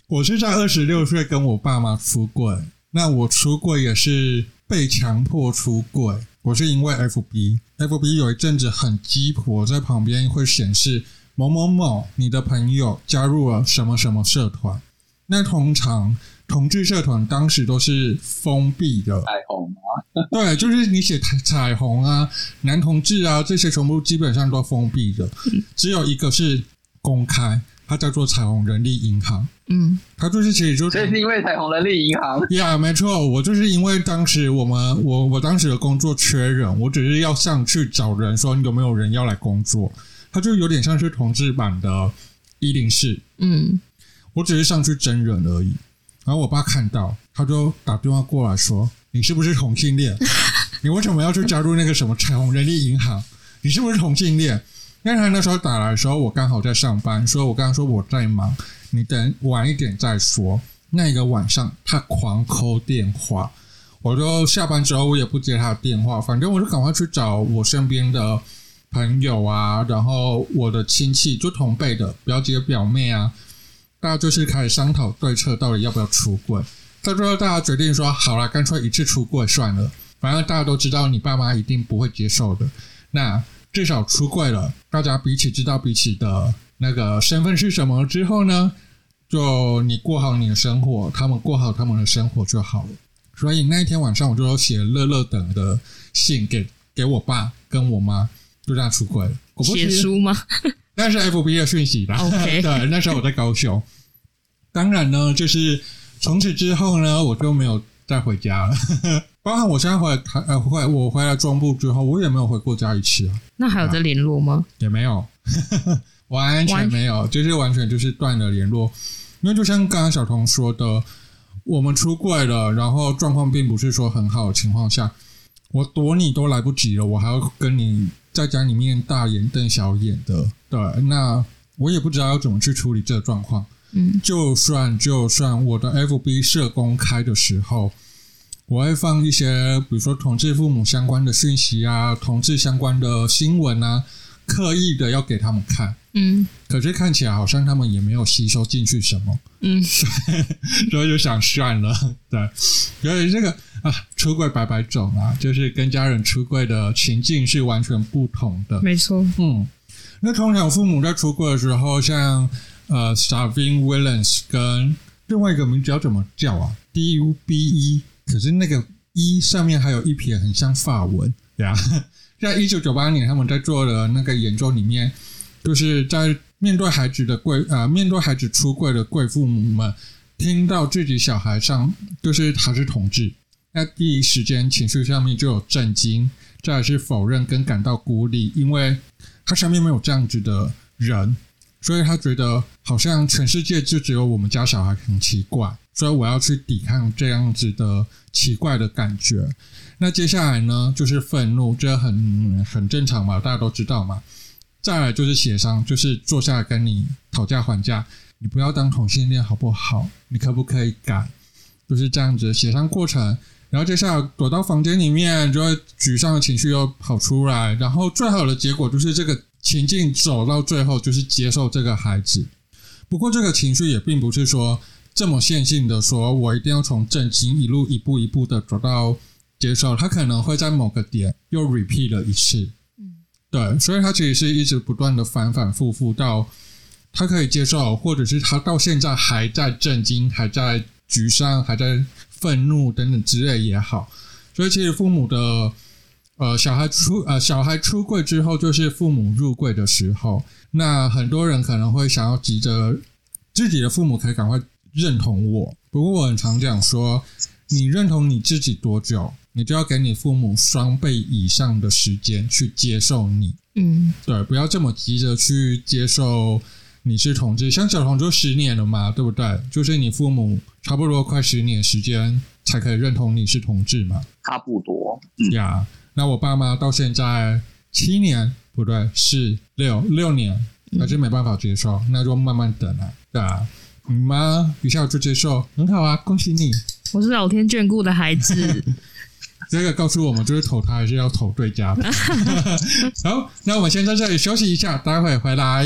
我是在二十六岁跟我爸妈出柜，那我出柜也是被强迫出柜，我是因为 FB，FB 有一阵子很鸡婆，在旁边会显示某某某你的朋友加入了什么什么社团。那通常同志社团当时都是封闭的，彩虹啊，对，就是你写彩彩虹啊，男同志啊，这些全部基本上都封闭的，只有一个是公开，它叫做彩虹人力银行。嗯，它就是其实就是，这是因为彩虹人力银行。*laughs* 呀，没错，我就是因为当时我们我我当时的工作缺人，我只是要上去找人，说你有没有人要来工作，它就有点像是同志版的一零四。嗯。我只是上去真人而已，然后我爸看到，他就打电话过来说：“你是不是同性恋？你为什么要去加入那个什么彩虹人力银行？你是不是同性恋？”因为他那时候打来的时候，我刚好在上班，所以我刚刚说我在忙，你等晚一点再说。那一个晚上，他狂扣电话，我就下班之后我也不接他的电话，反正我就赶快去找我身边的朋友啊，然后我的亲戚，就同辈的表姐表妹啊。大家就是开始商讨对策，到底要不要出柜。到最后，大家决定说：“好了，干脆一次出柜算了。反正大家都知道，你爸妈一定不会接受的。那至少出柜了，大家彼此知道彼此的那个身份是什么之后呢，就你过好你的生活，他们过好他们的生活就好了。所以那一天晚上，我就写乐乐等的信给给我爸跟我妈，就这样出柜了。写书吗？*laughs* 那是 FB 的讯息吧. *laughs* 对，那时候我在高雄。*laughs* 当然呢，就是从此之后呢，我就没有再回家了。包括我现在回来台呃回我回来中部之后，我也没有回过家一次啊。那还有在联络吗？也没有，*laughs* 完全没有，就是完全就是断了联络。因为就像刚刚小童说的，我们出柜了，然后状况并不是说很好的情况下，我躲你都来不及了，我还要跟你。在家里面大眼瞪小眼的，对，那我也不知道要怎么去处理这个状况。嗯，就算就算我的 FB 社公开的时候，我会放一些，比如说同志父母相关的讯息啊，同志相关的新闻啊，刻意的要给他们看。嗯，可是看起来好像他们也没有吸收进去什么。嗯，*laughs* 所以就想算了。*laughs* 对，所以这个啊，出柜百百种啊，就是跟家人出柜的情境是完全不同的。没错。嗯，那通常父母在出柜的时候，像呃，Starving Williams 跟另外一个名字要怎么叫啊？D U B E，可是那个一上面还有一撇，很像法文，对啊。*laughs* 在一九九八年，他们在做的那个研究里面。就是在面对孩子的贵呃，面对孩子出柜的贵父母们，听到自己小孩上就是他是同志，那第一时间情绪上面就有震惊，再来是否认跟感到孤立，因为他身边没有这样子的人，所以他觉得好像全世界就只有我们家小孩很奇怪，所以我要去抵抗这样子的奇怪的感觉。那接下来呢，就是愤怒，这很很正常嘛，大家都知道嘛。再来就是协商，就是坐下来跟你讨价还价，你不要当同性恋好不好？你可不可以改？就是这样子协商过程。然后接下来躲到房间里面，就会沮丧的情绪又跑出来。然后最好的结果就是这个情境走到最后，就是接受这个孩子。不过这个情绪也并不是说这么线性的，说我一定要从震惊一路一步一步的走到接受，他可能会在某个点又 repeat 了一次。嗯，对，所以他其实是一直不断的反反复复到他可以接受，或者是他到现在还在震惊，还在沮丧，还在愤怒等等之类也好。所以其实父母的。呃，小孩出呃，小孩出柜之后，就是父母入柜的时候。那很多人可能会想要急着自己的父母可以赶快认同我。不过我很常讲说，你认同你自己多久，你就要给你父母双倍以上的时间去接受你。嗯，对，不要这么急着去接受你是同志。像小童就十年了嘛，对不对？就是你父母差不多快十年时间才可以认同你是同志嘛，差不多。呀。Yeah. 那我爸妈到现在七年不对，是六六年，还是没办法接受，那就慢慢等啊，对啊，你妈一下就接受，很好啊，恭喜你，我是老天眷顾的孩子。*laughs* 这个告诉我们，就是投他还是要投对家的。*laughs* 好，那我们先在这里休息一下，待会回来。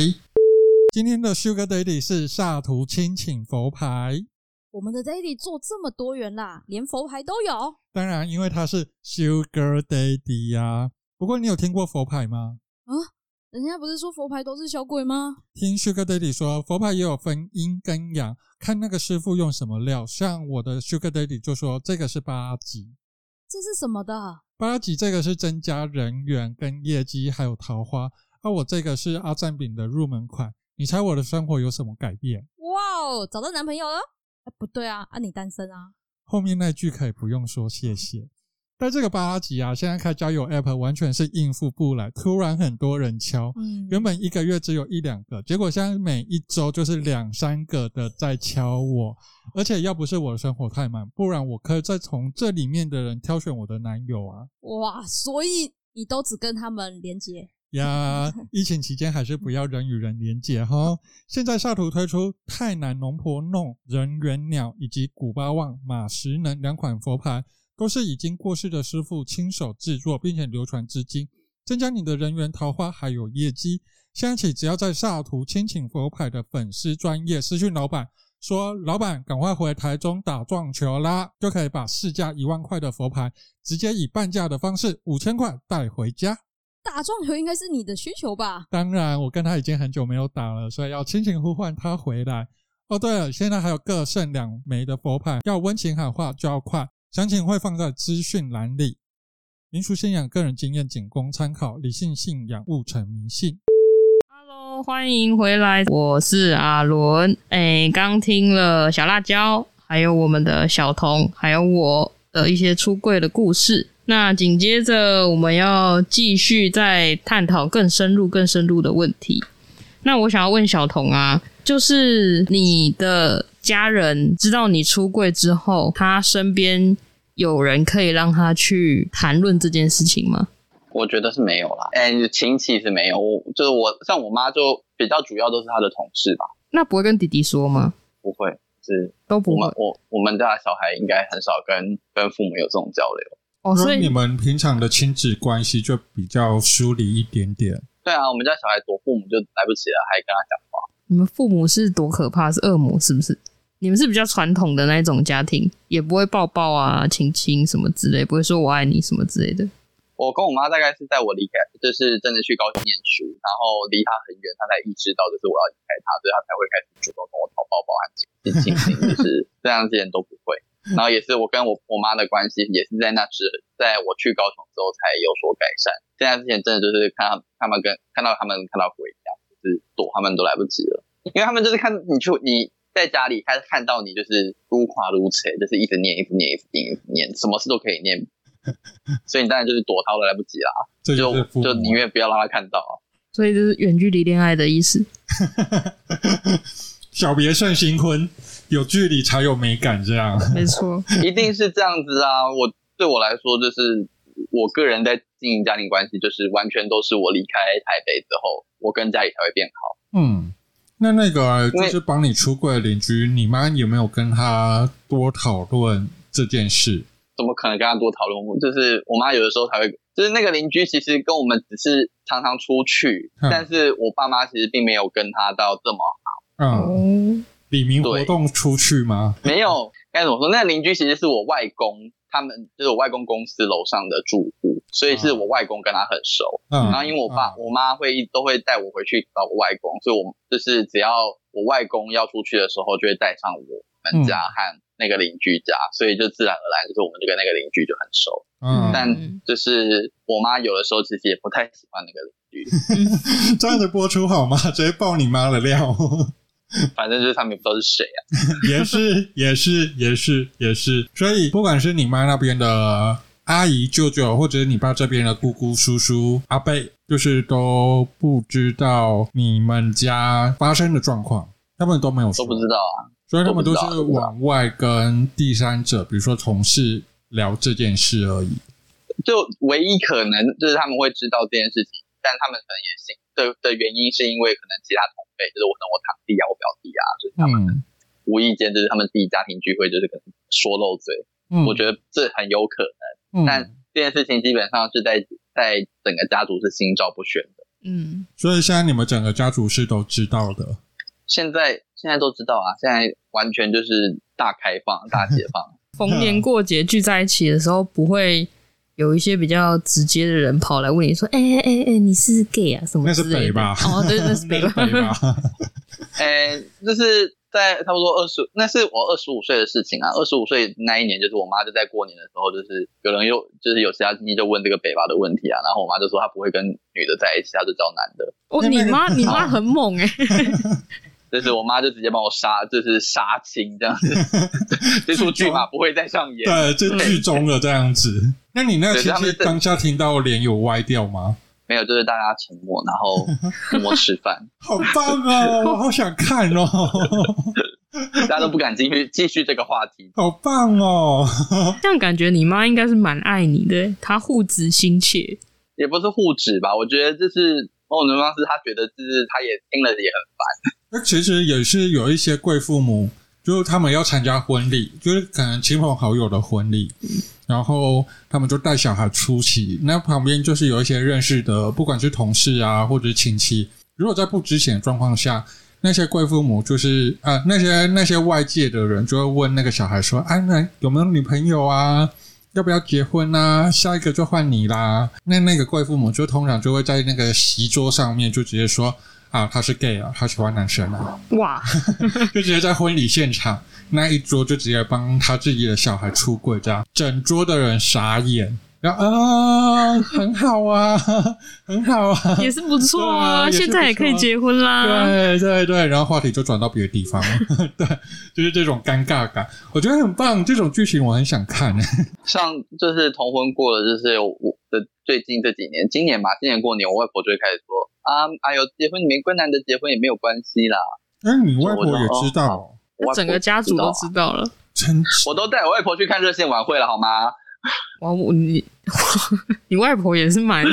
今天的 Sugar Daddy 是萨图亲请佛牌。我们的 Daddy 做这么多元啦，连佛牌都有。当然，因为他是 Sugar Daddy 呀、啊。不过，你有听过佛牌吗？啊，人家不是说佛牌都是小鬼吗？听 Sugar Daddy 说，佛牌也有分阴跟阳，看那个师傅用什么料。像我的 Sugar Daddy 就说这个是八级。这是什么的？八级这个是增加人缘跟业绩，还有桃花。而、啊、我这个是阿赞饼的入门款。你猜我的生活有什么改变？哇哦，找到男朋友了？哎，不对啊，啊，你单身啊？后面那句可以不用说谢谢。但这个八级啊，现在开交友 App 完全是应付不来，突然很多人敲，嗯，原本一个月只有一两个，结果现在每一周就是两三个的在敲我，而且要不是我的生活太满，不然我可以再从这里面的人挑选我的男友啊。哇，所以你都只跟他们连接？呀，疫情期间还是不要人与人连接哈。现在下图推出泰南龙婆弄人猿鸟以及古巴旺马石能两款佛牌，都是已经过世的师傅亲手制作，并且流传至今，增加你的人缘桃花还有业绩。现在起，只要在萨图亲请佛牌的粉丝专业私讯老板说：“老板，赶快回台中打撞球啦！”就可以把市价一万块的佛牌直接以半价的方式五千块带回家。打撞球应该是你的需求吧？当然，我跟他已经很久没有打了，所以要亲情呼唤他回来。哦，对了，现在还有各剩两枚的佛牌，要温情喊话就要快，详情会放在资讯栏里。民俗信仰个人经验仅供参考，理性信仰勿成迷信。Hello，欢迎回来，我是阿伦。哎，刚听了小辣椒，还有我们的小童，还有我的一些出柜的故事。那紧接着我们要继续再探讨更深入、更深入的问题。那我想要问小童啊，就是你的家人知道你出柜之后，他身边有人可以让他去谈论这件事情吗？我觉得是没有啦，哎，亲戚是没有，我就是我像我妈就比较主要都是她的同事吧。那不会跟弟弟说吗？不会，是都不会。我我，我们家小孩应该很少跟跟父母有这种交流。哦，所以你们平常的亲子关系就比较疏离一点点。对啊，我们家小孩躲父母就来不及了，还跟他讲话。你们父母是多可怕？是恶魔是不是？你们是比较传统的那一种家庭，也不会抱抱啊、亲亲什么之类，不会说我爱你什么之类的。我跟我妈大概是在我离开，就是真的去高雄念书，然后离她很远，她才意识到就是我要离开她，所以她才会开始主动跟我讨抱抱和亲亲亲，就是这样之前都不会。*laughs* 然后也是我跟我我妈的关系，也是在那时，在我去高雄之后才有所改善。现在之前真的就是看他们，他们跟看到他们看到鬼是躲他们都来不及了，因为他们就是看你去你在家里，开始看到你就是如垮如扯，就是一直念一直念一直念一直念，什么事都可以念，*laughs* 所以你当然就是躲他都来不及啦，就就宁愿不要让他看到。所以就是远距离恋爱的意思。*laughs* 小别胜新婚。有距离才有美感，这样没错，一定是这样子啊！我对我来说，就是我个人在经营家庭关系，就是完全都是我离开台北之后，我跟家里才会变好。嗯，那那个、啊、就是帮你出柜的邻居，你妈有没有跟他多讨论这件事？怎么可能跟他多讨论？就是我妈有的时候才会，就是那个邻居其实跟我们只是常常出去，嗯、但是我爸妈其实并没有跟他到这么好。嗯，李明活动出去吗？没有，该怎么说？那个邻居其实是我外公，他们就是我外公公司楼上的住户，所以是我外公跟他很熟。嗯，然后因为我爸、嗯、我妈会都会带我回去找我外公，所以我就是只要我外公要出去的时候，就会带上我们家和那个邻居家，所以就自然而然就是我们就跟那个邻居就很熟。嗯，但就是我妈有的时候其实也不太喜欢那个邻居。这样子播出好吗？直接爆你妈的料。*laughs* 反正就是他们也不知道是谁啊。*laughs* 也是，也是，也是，也是。所以不管是你妈那边的阿姨、舅舅，或者是你爸这边的姑姑、叔叔、阿伯，就是都不知道你们家发生的状况，他们都没有说，都不知道啊。所以他们都是往外跟第三者，比如说同事。聊这件事而已，就唯一可能就是他们会知道这件事情，但他们可能也信的的原因是因为可能其他同辈，就是我跟我堂弟啊、我表弟啊，就是他们无意间就是他们自己家庭聚会，就是可能说漏嘴。嗯，我觉得这很有可能，嗯，但这件事情基本上是在在整个家族是心照不宣的。嗯，所以现在你们整个家族是都知道的。现在现在都知道啊，现在完全就是大开放、大解放。*laughs* 逢年过节聚在一起的时候，不会有一些比较直接的人跑来问你说：“哎哎哎哎，你是 gay 啊？什么之类的？”那是北吧？哦，对，那是北吧？*laughs* *laughs* 哎，那是在差不多二十，那是我二十五岁的事情啊。二十五岁那一年，就是我妈就在过年的时候，就是有人又就是有其他亲戚就问这个北吧的问题啊。然后我妈就说她不会跟女的在一起，她就找男的。哦，你妈，你妈很猛哎、欸。*laughs* 就是我妈就直接帮我杀，就是杀青这样子，这出剧嘛不会再上演。对，就剧终了这样子。那你那个亲戚当下听到脸有歪掉吗？没有，就是大家沉默，然后默默吃饭。*laughs* 好棒哦，我好想看哦。*laughs* 大家都不敢继续继续这个话题。好棒哦，*laughs* 这样感觉你妈应该是蛮爱你的，她护子心切。也不是护子吧，我觉得这是某种方式，她觉得就是她也听了也很烦。那其实也是有一些贵父母，就是他们要参加婚礼，就是可能亲朋好友的婚礼，然后他们就带小孩出席。那旁边就是有一些认识的，不管是同事啊，或者是亲戚。如果在不知情的状况下，那些贵父母就是啊，那些那些外界的人就会问那个小孩说：“啊，那有没有女朋友啊？要不要结婚啊？下一个就换你啦。”那那个贵父母就通常就会在那个席桌上面就直接说。啊，他是 gay 啊，他喜欢男生啊，哇，*laughs* 就直接在婚礼现场那一桌就直接帮他自己的小孩出柜，这样。整桌的人傻眼。然后啊，很好啊，*laughs* 很好啊，也是不错啊，现在也可以结婚啦。对对对，然后话题就转到别的地方了。*laughs* 对，就是这种尴尬感，我觉得很棒。这种剧情我很想看。*laughs* 像就是同婚过了，就是我的最近这几年，今年吧，今年过年，我外婆就会开始说啊，哎呦，结婚你们跟男的结婚也没有关系啦。哎，你外婆也知道，我整个家族都知道了。真，我都带我外婆去看热线晚会了，好吗？*laughs* 哇，我你你外婆也是买的。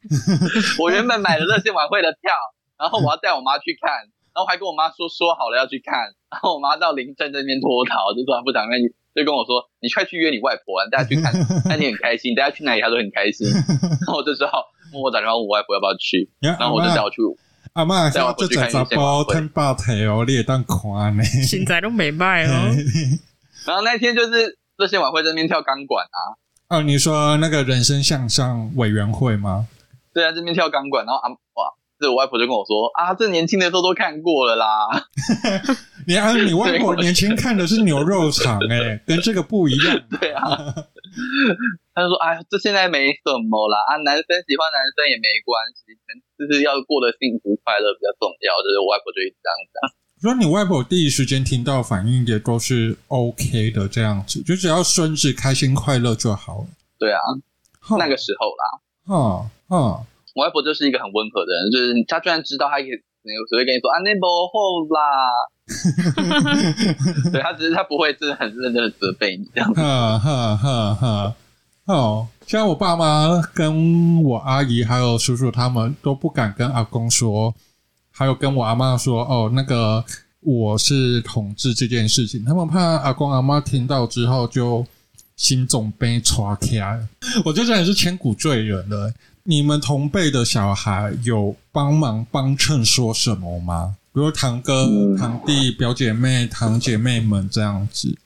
*laughs* 我原本买了热线晚会的票，然后我要带我妈去看，然后还跟我妈说说好了要去看，然后我妈到临镇那边脱逃，就说她不想跟你，就跟我说你快去约你外婆，大家去看，那你很开心，大家去哪里她都很开心，然后我就只好默默打电话问我外婆要不要去，然后我就带我去，阿妈带我去看热线晚会，八台哦，你也当看呢，现在都没卖哦，然后那天就是。热线晚会在那边跳钢管啊！哦，你说那个人生向上委员会吗？对啊，这边跳钢管，然后啊哇，这我外婆就跟我说啊，这年轻的时候都看过了啦。*laughs* 你啊，你外婆年轻看的是牛肉场哎、欸，*laughs* 跟这个不一样。对啊，*laughs* 他就说哎，这现在没什么啦啊，男生喜欢男生也没关系，就是要过得幸福快乐比较重要。就是我外婆就一直这样讲。说你外婆第一时间听到反应也都是 OK 的，这样子就只要孙子开心快乐就好了。对啊，那个时候啦，嗯嗯，我外婆就是一个很温和的人，就是她居然知道，她可以只会跟你说啊，那不好啦。*laughs* 对，她只是她不会真的很认真的责备你这样子。哈哈哈哈哦，像我爸妈跟我阿姨还有叔叔他们都不敢跟阿公说。还有跟我阿妈说哦，那个我是同志这件事情，他们怕阿公阿妈听到之后就心总被抓开。我觉得这也是千古罪人了。你们同辈的小孩有帮忙帮衬说什么吗？比如堂哥、嗯、堂弟、表姐妹、堂姐妹们这样子？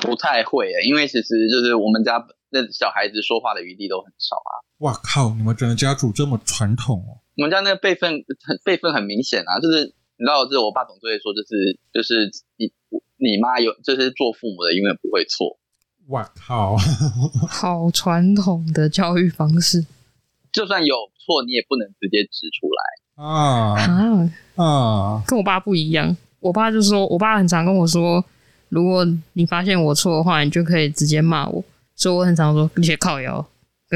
不太会诶，因为其实就是我们家那小孩子说话的余地都很少啊。哇靠！你们整个家族这么传统哦？我们家那个辈分很 *laughs* 辈分很明显啊，就是你知道，就是我爸总是会说，就是就是你你妈有，就是做父母的永远不会错。哇靠！*laughs* 好传统的教育方式，就算有错，你也不能直接指出来啊啊啊！跟我爸不一样，我爸就说，我爸很常跟我说，如果你发现我错的话，你就可以直接骂我。所以我很常说，你先靠腰。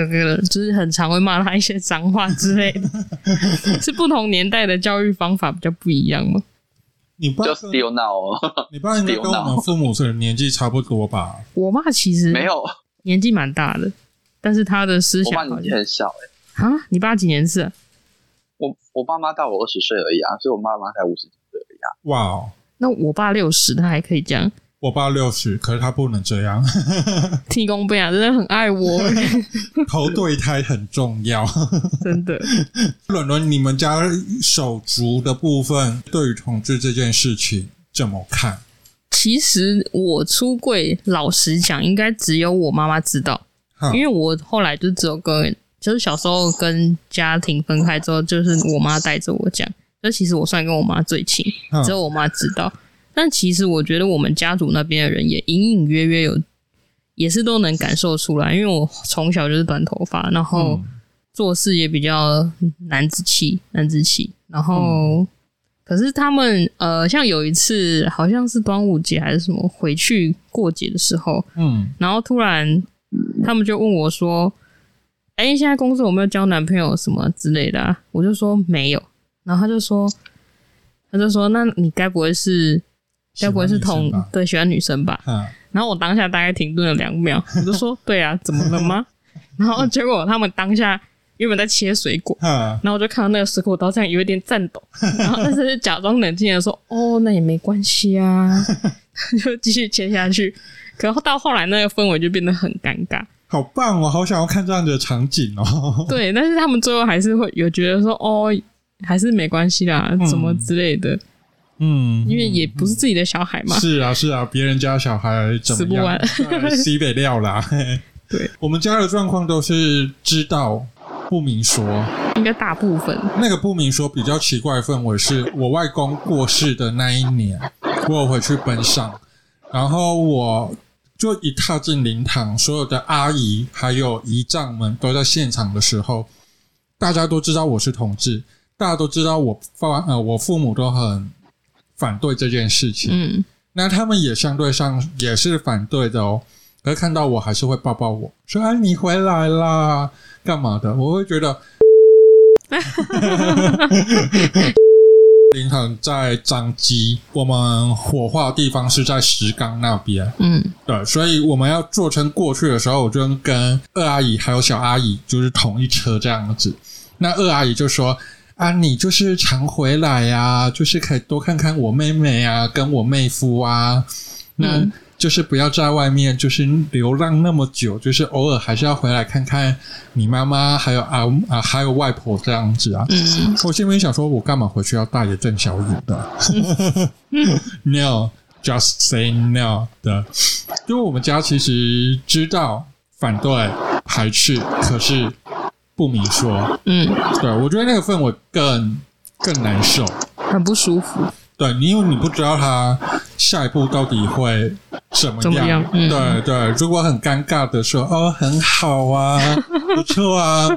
哥哥就是很常会骂他一些脏话之类的，*laughs* 是不同年代的教育方法比较不一样吗？你爸就丢闹哦，*laughs* 你爸应该跟我们 *laughs* 父母是年纪差不多吧？我妈其实没有年纪蛮大的，但是他的思想我爸年纪很小哎、欸。啊，你爸几年次啊？我我爸妈大我二十岁而已啊，所以我妈妈才五十几岁而已啊。哇哦，那我爸六十，他还可以这样。我爸六十，可是他不能这样。天公伯啊，真的很爱我。*laughs* 投对胎很重要，*laughs* 真的。伦伦，你们家手足的部分对于同志这件事情怎么看？其实我出柜，老实讲，应该只有我妈妈知道，因为我后来就只有跟，就是小时候跟家庭分开之后，就是我妈带着我讲。所以其实我算跟我妈最亲，只有我妈知道。但其实我觉得我们家族那边的人也隐隐约约有，也是都能感受出来，因为我从小就是短头发，然后做事也比较男子气，男子气。然后，可是他们呃，像有一次好像是端午节还是什么，回去过节的时候，嗯，然后突然他们就问我说：“哎，现在工作有没有交男朋友什么之类的啊？”我就说没有，然后他就说，他就说：“那你该不会是？”该不会是同对喜欢女生吧？嗯，然后我当下大概停顿了两秒，*laughs* 我就说：“对啊，怎么了吗？” *laughs* 然后结果他们当下原本在切水果，嗯，然后我就看到那个水果刀这样有一点颤抖，*laughs* 然后但是假装冷静的说：“哦，那也没关系啊。”就继续切下去。可是到后来那个氛围就变得很尴尬。好棒哦，好想要看这样的场景哦。对，但是他们最后还是会有觉得说：“哦，还是没关系啦，什么之类的。”嗯，因为也不是自己的小孩嘛。是啊，是啊，别人家小孩怎么样？死不完，西北料啦。*laughs* 对，我们家的状况都是知道不明说，应该大部分。那个不明说比较奇怪的氛围，是我外公过世的那一年，我回去奔丧，然后我就一踏进灵堂，所有的阿姨还有姨丈们都在现场的时候，大家都知道我是同志，大家都知道我父呃我父母都很。反对这件事情，嗯，那他们也相对上也是反对的哦。可是看到我还是会抱抱我说：“哎，你回来啦，干嘛的？”我会觉得，林肯在张基，我们火化的地方是在石冈那边，嗯，对，所以我们要坐车过去的时候，我就跟二阿姨还有小阿姨就是同一车这样子。那二阿姨就说。啊，你就是常回来呀、啊，就是可以多看看我妹妹啊，跟我妹夫啊，那就是不要在外面就是流浪那么久，就是偶尔还是要回来看看你妈妈，还有啊啊，还有外婆这样子啊。嗯，我心里想说，我干嘛回去要大爷郑小雨的？No，just say no 的，因为我们家其实知道反对排斥，可是。不明说，嗯，对，我觉得那个氛围更更难受，很不舒服。对，你因为你不知道他下一步到底会怎么样，怎么样？嗯、对对，如果很尴尬的说，哦，很好啊，*laughs* 不错啊，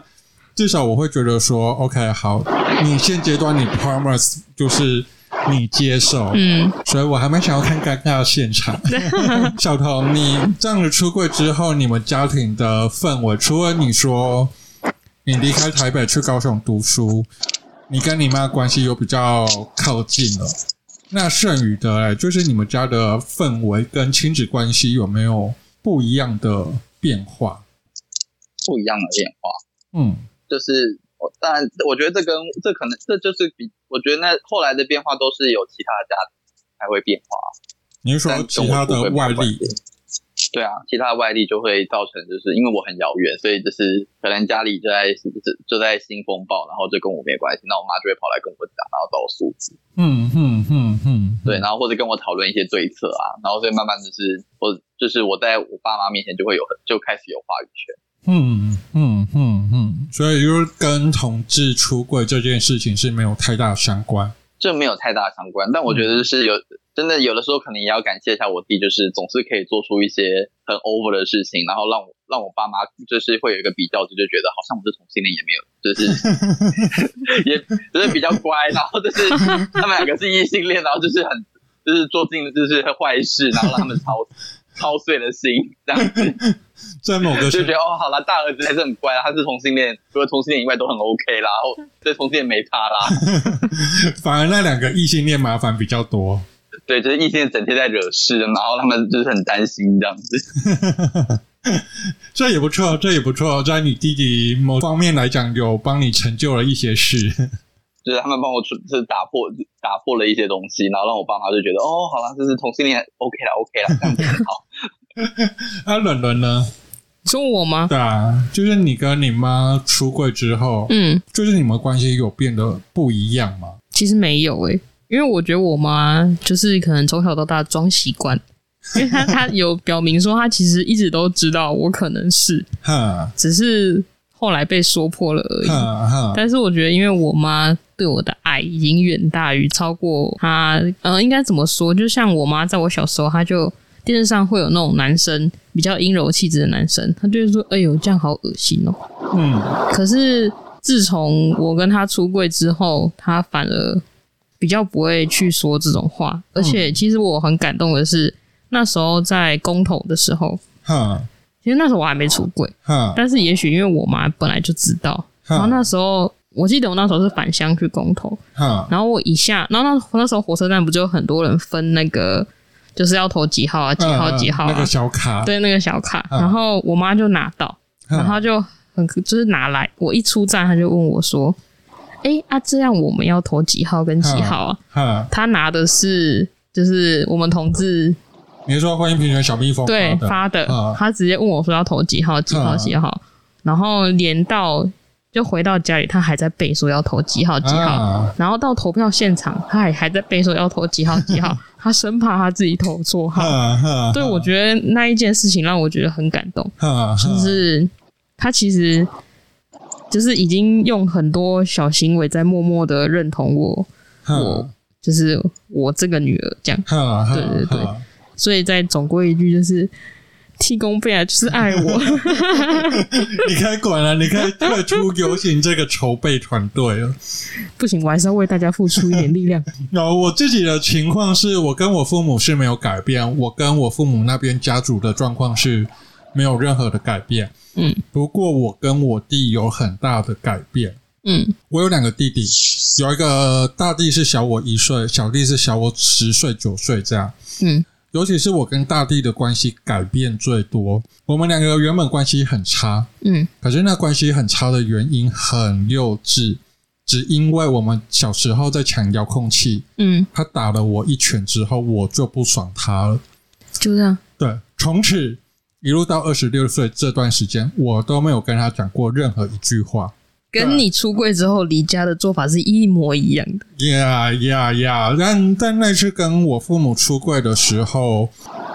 至少我会觉得说，OK，好，你现阶段你 promise 就是你接受，嗯，所以我还蛮想要看尴尬的现场。*laughs* 小童，你这样子出柜之后，你们家庭的氛围，除了你说。你离开台北去高雄读书，你跟你妈关系又比较靠近了。那剩余的，就是你们家的氛围跟亲子关系有没有不一样的变化？不一样的变化，嗯，就是我当然，我觉得这跟这可能这就是比我觉得那后来的变化都是有其他的家庭才会变化。你是说其他的外力？对啊，其他的外力就会造成，就是因为我很遥远，所以就是可能家里就在就就在新风暴，然后就跟我没关系，那我妈就会跑来跟我讲，然后找我诉苦。嗯嗯嗯嗯，对，然后或者跟我讨论一些对策啊，然后所以慢慢就是我就是我在我爸妈面前就会有就开始有话语权。嗯嗯嗯嗯，所以就是跟同志出柜这件事情是没有太大相关。这没有太大相关，但我觉得是有。嗯真的有的时候可能也要感谢一下我弟，就是总是可以做出一些很 over 的事情，然后让我让我爸妈就是会有一个比较就，就觉得好像我是同性恋也没有，就是 *laughs* 也就是比较乖，然后就是他们两个是异性恋，然后就是很就是做尽就是坏事，然后让他们操操碎了心这样子，*laughs* 在某个就觉得哦，好了，大儿子还是很乖啊，他是同性恋，除了同性恋以外都很 OK 啦，然后对同性恋没差啦，*laughs* 反而那两个异性恋麻烦比较多。对，就是异性整天在惹事，然后他们就是很担心这样子。*laughs* 这也不错，这也不错，在你弟弟某方面来讲，有帮你成就了一些事。就是他们帮我出，就是打破打破了一些东西，然后让我爸妈就觉得哦，好了，就是同性恋，OK 了，OK 了，这样子很好。*laughs* *laughs* 啊，伦伦呢？说我吗？对啊，就是你跟你妈出柜之后，嗯，就是你们关系有变得不一样吗？其实没有诶、欸。因为我觉得我妈就是可能从小到大装习惯，因为她她有表明说她其实一直都知道我可能是，只是后来被说破了而已。但是我觉得，因为我妈对我的爱已经远大于超过她，呃，应该怎么说？就像我妈在我小时候，她就电视上会有那种男生比较阴柔气质的男生，她就会说：“哎呦，这样好恶心哦。”嗯。可是自从我跟她出柜之后，她反而。比较不会去说这种话，而且其实我很感动的是，那时候在公投的时候，其实那时候我还没出柜，但是也许因为我妈本来就知道，然后那时候我记得我那时候是返乡去公投，然后我一下，然后那那时候火车站不就很多人分那个就是要投几号啊，几号几号啊，那个小卡，对，那个小卡，然后我妈就拿到，然后就很就是拿来，我一出站，她就问我说。哎、欸、啊，这样我们要投几号跟几号啊？他拿的是就是我们同志，比如说欢迎平权小蜜蜂对发的，他直接问我说要投几号几号几号，然后连到就回到家里，他还在背说要投几号几号，然后到投票现场，他还还在背说要投几号几号，*laughs* 他生怕他自己投错号。对，我觉得那一件事情让我觉得很感动，就是他其实。就是已经用很多小行为在默默的认同我，我就是我这个女儿这样，对对对，所以再总归一句就是，替公辈啊，就是爱我。*laughs* 你开管了，你开退出游行这个筹备团队了。不行，我还是要为大家付出一点力量。*laughs* 然后我自己的情况是我跟我父母是没有改变，我跟我父母那边家族的状况是没有任何的改变。嗯，不过我跟我弟有很大的改变。嗯，我有两个弟弟，有一个大弟是小我一岁，小弟是小我十岁九岁这样。嗯，尤其是我跟大弟的关系改变最多。我们两个原本关系很差，嗯，可是那关系很差的原因很幼稚，只因为我们小时候在抢遥控器，嗯，他打了我一拳之后，我就不爽他了，就这样。对，从此。一路到二十六岁这段时间，我都没有跟他讲过任何一句话。跟你出柜之后离家的做法是一模一样的。呀呀呀！但但那次跟我父母出柜的时候，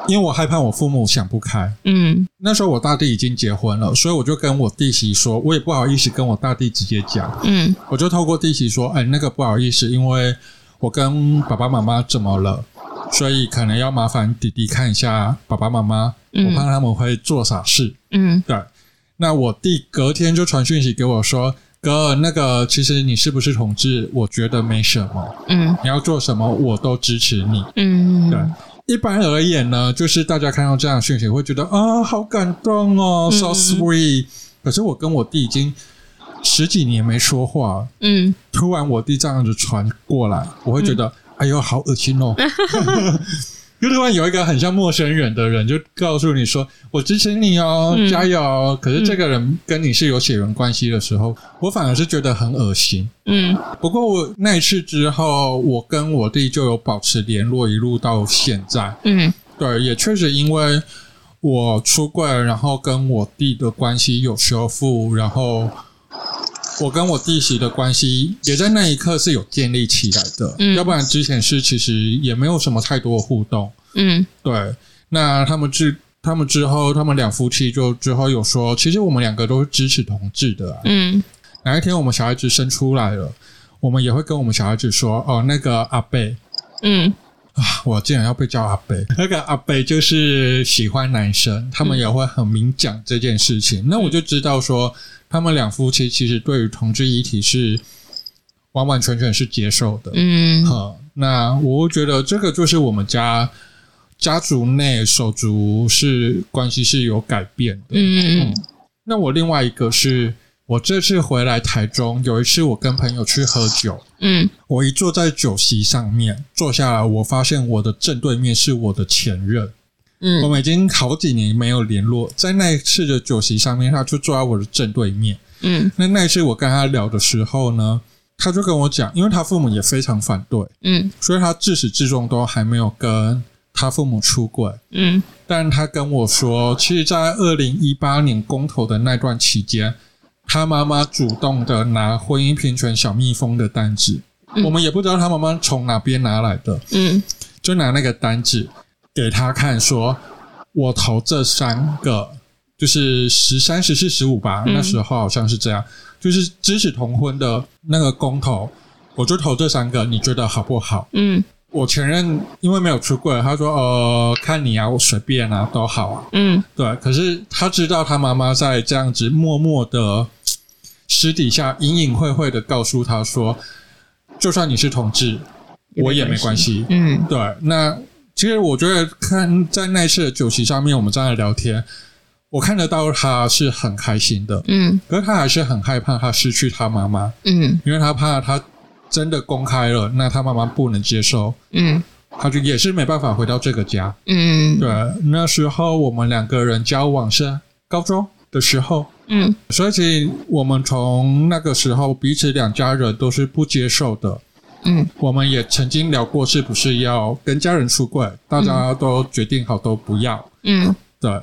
因为我害怕我父母想不开。嗯。那时候我大弟已经结婚了，所以我就跟我弟媳说，我也不好意思跟我大弟直接讲。嗯。我就透过弟媳说：“哎，那个不好意思，因为我跟爸爸妈妈怎么了？”所以可能要麻烦弟弟看一下爸爸妈妈，嗯、我怕他们会做傻事。嗯，对。那我弟隔天就传讯息给我说：“哥，那个其实你是不是同志？我觉得没什么。嗯，你要做什么我都支持你。嗯，对。一般而言呢，就是大家看到这样的讯息会觉得啊，好感动哦，嗯，so sweet。可是我跟我弟已经十几年没说话，嗯，突然我弟这样子传过来，我会觉得。嗯哎呦，好恶心哦！*laughs* 就突然有一个很像陌生人的人，就告诉你说：“我支持你哦，嗯、加油！”可是这个人跟你是有血缘关系的时候，我反而是觉得很恶心。嗯，不过我那一次之后，我跟我弟就有保持联络，一路到现在。嗯，对，也确实因为我出柜，然后跟我弟的关系有修复，然后我跟我弟媳的关系也在那一刻是有建立起来的。嗯，要不然之前是其实也没有什么太多的互动。嗯，对。那他们之他们之后，他们两夫妻就之后有说，其实我们两个都是支持同志的啊。嗯，哪一天我们小孩子生出来了，我们也会跟我们小孩子说，哦，那个阿贝。嗯。啊！我竟然要被叫阿北，那个阿北就是喜欢男生，他们也会很明讲这件事情。嗯、那我就知道说，他们两夫妻其实对于同志议题是完完全全是接受的。嗯，好，那我觉得这个就是我们家家族内手足是关系是有改变的。嗯，嗯，那我另外一个是。我这次回来台中，有一次我跟朋友去喝酒，嗯，我一坐在酒席上面坐下来，我发现我的正对面是我的前任，嗯，我们已经好几年没有联络，在那一次的酒席上面，他就坐在我的正对面，嗯，那那一次我跟他聊的时候呢，他就跟我讲，因为他父母也非常反对，嗯，所以他自始至终都还没有跟他父母出轨，嗯，但他跟我说，其实，在二零一八年公投的那段期间。他妈妈主动的拿婚姻平权小蜜蜂的单子，嗯、我们也不知道他妈妈从哪边拿来的，嗯，就拿那个单子给他看，说：“我投这三个，就是十三、十四、十五吧，嗯、那时候好像是这样，就是支持同婚的那个公投，我就投这三个，你觉得好不好？”嗯。我前任因为没有出柜，他说：“呃，看你啊，我随便啊，都好啊。”嗯，对。可是他知道他妈妈在这样子默默的私底下隐隐晦晦的告诉他说：“就算你是同志，我也没关系。”嗯，对。那其实我觉得看在那次的酒席上面，我们正在聊天，我看得到他是很开心的。嗯，可是他还是很害怕他失去他妈妈。嗯，因为他怕他。真的公开了，那他妈妈不能接受，嗯，他就也是没办法回到这个家，嗯，对。那时候我们两个人交往是高中的时候，嗯，所以其实我们从那个时候彼此两家人都是不接受的，嗯，我们也曾经聊过是不是要跟家人出柜，大家都决定好都不要，嗯，对，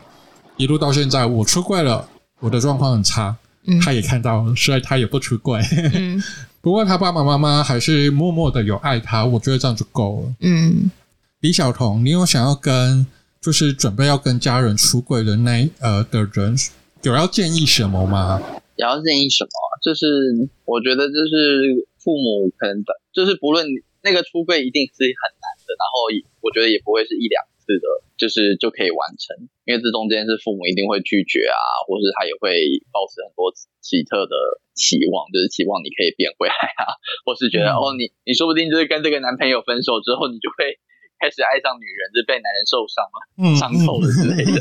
一路到现在我出柜了，我的状况很差，嗯，他也看到了，所以他也不出柜，嗯。*laughs* 不过他爸爸妈妈还是默默的有爱他，我觉得这样就够了。嗯，李小彤，你有想要跟就是准备要跟家人出柜的那呃的人有要建议什么吗？有要建议什么？就是我觉得就是父母可能的，就是不论那个出柜一定是很难的，然后我觉得也不会是一两次的，就是就可以完成，因为这中间是父母一定会拒绝啊，或是他也会抱持很多奇特的。期望就是期望你可以变回来啊，或是觉得、哦，你你说不定就是跟这个男朋友分手之后，你就会开始爱上女人，就是被男人受伤了，伤透了之类的。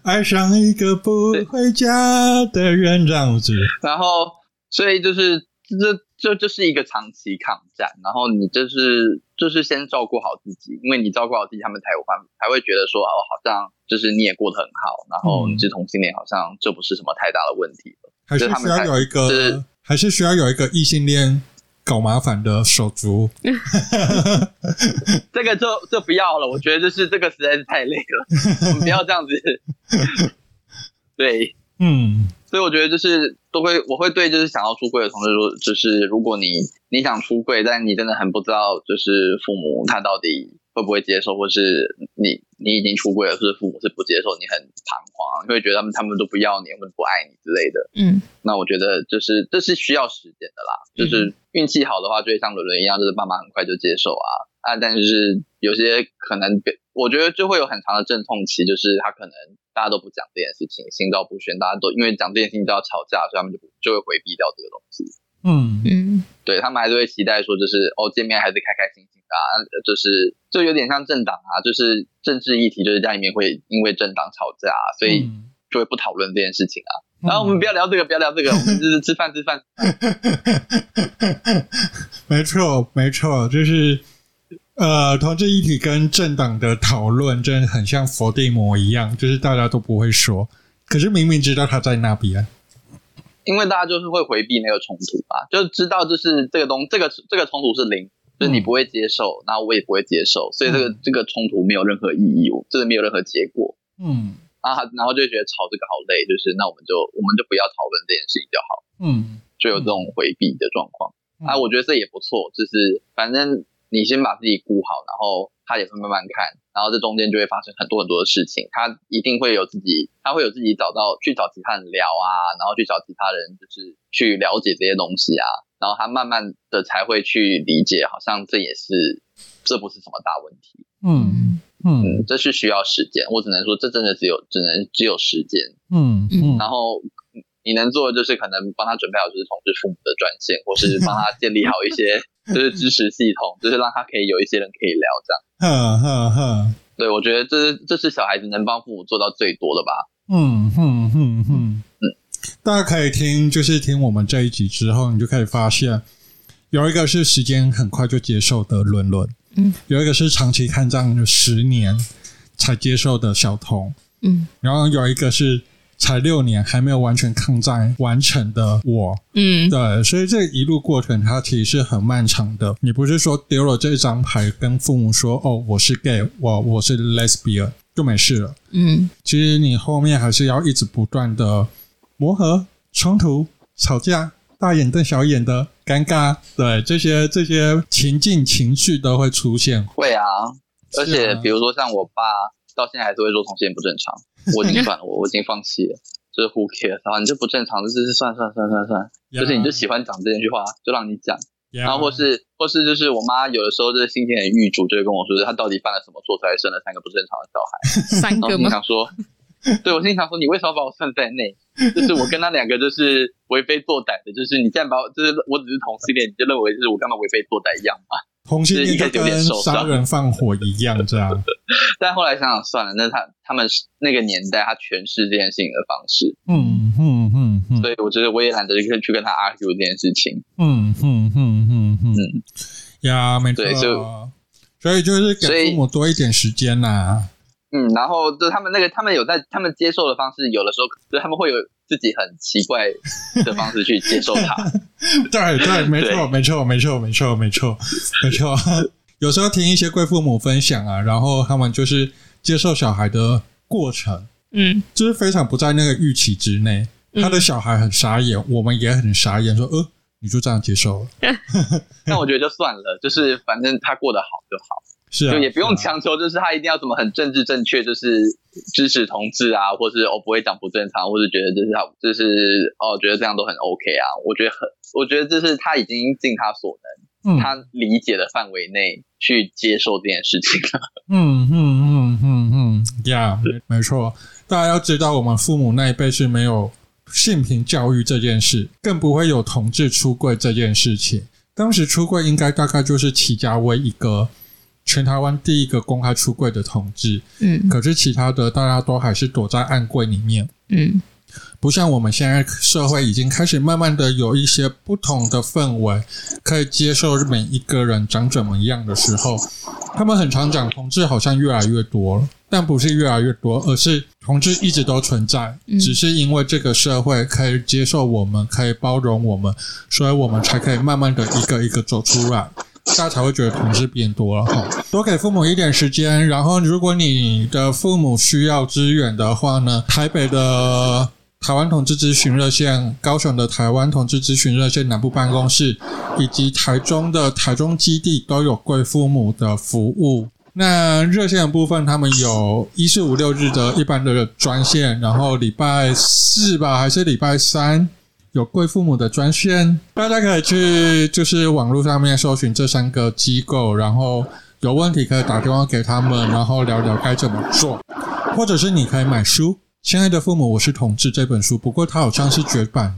*laughs* 爱上一个不回家的人，这样子。然后，所以就是这这就是一个长期抗战。然后你就是就是先照顾好自己，因为你照顾好自己，他们才有办法，才会觉得说哦，好像就是你也过得很好，然后你是同性恋，好像这不是什么太大的问题了。还是需要有一个，还是需要有一个异性恋搞麻烦的手足。*laughs* 这个就就不要了，我觉得就是这个实在是太累了，*laughs* 我们不要这样子。对，嗯，所以我觉得就是都会，我会对就是想要出柜的同事说，就是如果你你想出柜，但你真的很不知道，就是父母他到底。会不会接受，或是你你已经出轨了，或是父母是不接受，你很彷徨，你会觉得他们他们都不要你，或者不爱你之类的。嗯，那我觉得就是这是需要时间的啦。就是运气好的话，就会像伦伦一样，就是爸妈很快就接受啊啊！但是有些可能，我觉得就会有很长的阵痛期，就是他可能大家都不讲这件事情，心照不宣，大家都因为讲这件事情都要吵架，所以他们就就会回避掉这个东西。嗯嗯，对他们还是会期待说，就是哦，见面还是开开心心的，啊，就是就有点像政党啊，就是政治议题，就是家里面会因为政党吵架，所以就会不讨论这件事情啊。嗯、然后我们不要聊这个，不要聊这个，我们就是吃饭吃饭。*laughs* 没错没错，就是呃，同志议题跟政党的讨论真的很像佛地魔一样，就是大家都不会说，可是明明知道他在那边。因为大家就是会回避那个冲突吧，就知道就是这个东这个这个冲突是零，就就是你不会接受，然后我也不会接受，所以这个、嗯、这个冲突没有任何意义，真的没有任何结果。嗯啊，然后就觉得吵这个好累，就是那我们就我们就不要讨论这件事情就好。嗯，就有这种回避的状况。嗯、啊，我觉得这也不错，就是反正你先把自己顾好，然后他也会慢慢看，然后这中间就会发生很多很多的事情。他一定会有自己，他会有自己找到去找其他人聊啊，然后去找其他人，就是去了解这些东西啊，然后他慢慢的才会去理解，好像这也是这不是什么大问题。嗯。嗯，这是需要时间，我只能说，这真的只有只能只有时间。嗯嗯，然后你能做的就是可能帮他准备好就是同志父母的专线，或是 *laughs* 帮他建立好一些 *laughs* 就是支持系统，就是让他可以有一些人可以聊这样。呵呵呵，对，我觉得这是这是小孩子能帮父母做到最多的吧。嗯哼哼哼嗯，大家可以听，就是听我们这一集之后，你就可以发现有一个是时间很快就接受的伦伦。嗯，有一个是长期抗战了十年才接受的小童，嗯，然后有一个是才六年还没有完全抗战完成的我，嗯，对，所以这一路过程它其实是很漫长的。你不是说丢了这张牌跟父母说哦，我是 gay，我我是 lesbian 就没事了，嗯，其实你后面还是要一直不断的磨合、冲突、吵架。大眼瞪小眼的尴尬，对，这些这些情境情绪都会出现。会啊，而且比如说像我爸，到现在还是会说同性恋不正常，我已经 *laughs* 算了，我我已经放弃了，就是 who cares 啊，你就不正常，就是算算算算算，就是你就喜欢讲这件句话，就让你讲。然后或是或是就是我妈有的时候就是心情很郁卒，就会跟我说，她到底犯了什么错才生了三个不正常的小孩？*laughs* 三个吗？想说。对，我心里想说，你为什么把我算在内？就是我跟他两个就是为非作歹的，就是你既然把我，就是我只是同性恋，你就认为是我干嘛为非作歹一样吗？同性恋就跟杀人放火一样这样。*laughs* 但后来想想算了，那他他们那个年代他诠释这件事情的方式，嗯嗯嗯嗯，所以我觉得我也懒得去去跟他 argue 这件事情。嗯嗯嗯嗯嗯，呀，没错，所以所以就是给父母多一点时间呐、啊。嗯，然后就他们那个，他们有在他们接受的方式，有的时候就他们会有自己很奇怪的方式去接受他。*laughs* 对对，没错没错没错没错没错没错。*laughs* 有时候听一些贵父母分享啊，然后他们就是接受小孩的过程，嗯，就是非常不在那个预期之内。他的小孩很傻眼，嗯、我们也很傻眼，说呃，你就这样接受了。*laughs* 那我觉得就算了，就是反正他过得好就好。是、啊，就也不用强求，就是他一定要怎么很政治正确，就是支持同志啊，或是哦不会讲不正常，或是觉得就是他就是哦觉得这样都很 OK 啊。我觉得很，我觉得这是他已经尽他所能，嗯、他理解的范围内去接受这件事情了。嗯嗯嗯嗯嗯，呀、嗯，没错。大家要知道，我们父母那一辈是没有性平教育这件事，更不会有同志出柜这件事情。当时出柜应该大概就是齐家威一个。全台湾第一个公开出柜的同志，嗯，可是其他的大家都还是躲在暗柜里面，嗯，不像我们现在社会已经开始慢慢的有一些不同的氛围，可以接受每一个人长怎么样的时候，他们很常讲同志好像越来越多了，但不是越来越多，而是同志一直都存在，只是因为这个社会可以接受我们，可以包容我们，所以我们才可以慢慢的一个一个走出来。大家才会觉得同志变多了哈，多给父母一点时间。然后，如果你的父母需要支援的话呢，台北的台湾同志咨询热线、高雄的台湾同志咨询热线南部办公室，以及台中的台中基地都有贵父母的服务。那热线的部分，他们有一四五六日的一般的专线，然后礼拜四吧，还是礼拜三？有贵父母的专线，大家可以去就是网络上面搜寻这三个机构，然后有问题可以打电话给他们，然后聊聊该怎么做，或者是你可以买书《亲爱的父母，我是同志》这本书，不过它好像是绝版，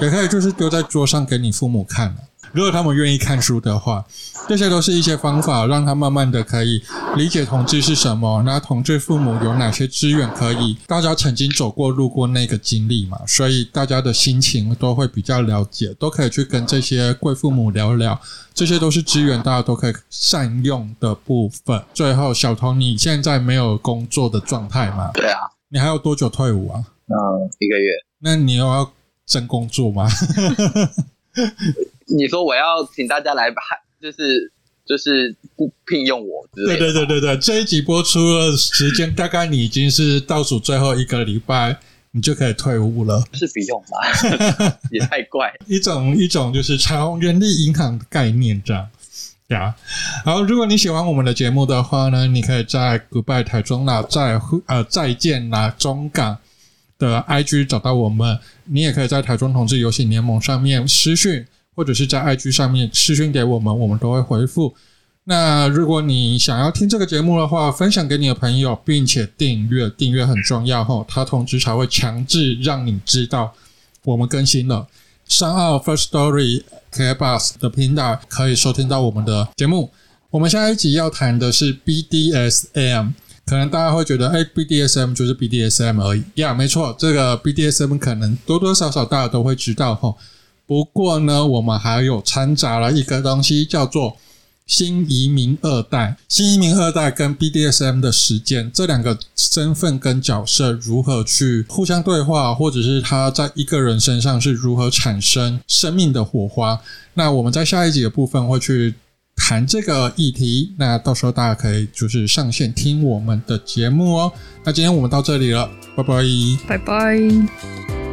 也可以就是丢在桌上给你父母看。如果他们愿意看书的话，这些都是一些方法，让他慢慢的可以理解同志是什么。那同志父母有哪些资源可以？大家曾经走过、路过那个经历嘛，所以大家的心情都会比较了解，都可以去跟这些贵父母聊聊。这些都是资源，大家都可以善用的部分。最后，小童，你现在没有工作的状态吗？对啊。你还有多久退伍啊？嗯，一个月。那你有要真工作吗？*laughs* *laughs* 你说我要请大家来，就是就是不聘用我。对对对对对，这一集播出的时间大概你已经是倒数最后一个礼拜，你就可以退伍了。是不用吧？也太怪。一种一种就是彩虹人力银行的概念这样。呀，好，如果你喜欢我们的节目的话呢，你可以在 Goodbye 台中啦，在呃再见啦中港的 IG 找到我们。你也可以在台中同志游戏联盟上面私讯，或者是在 IG 上面私讯给我们，我们都会回复。那如果你想要听这个节目的话，分享给你的朋友，并且订阅，订阅很重要吼，它同时才会强制让你知道我们更新了。上澳 First Story KKBOX 的频道可以收听到我们的节目。我们下一集要谈的是 BDSM，可能大家会觉得，哎，BDSM 就是 BDSM 而已。呀，没错，这个 BDSM 可能多多少少大家都会知道齁。不过呢，我们还有掺杂了一个东西，叫做。新移民二代，新移民二代跟 BDSM 的实践，这两个身份跟角色如何去互相对话，或者是他在一个人身上是如何产生生命的火花？那我们在下一集的部分会去谈这个议题。那到时候大家可以就是上线听我们的节目哦。那今天我们到这里了，拜拜，拜拜。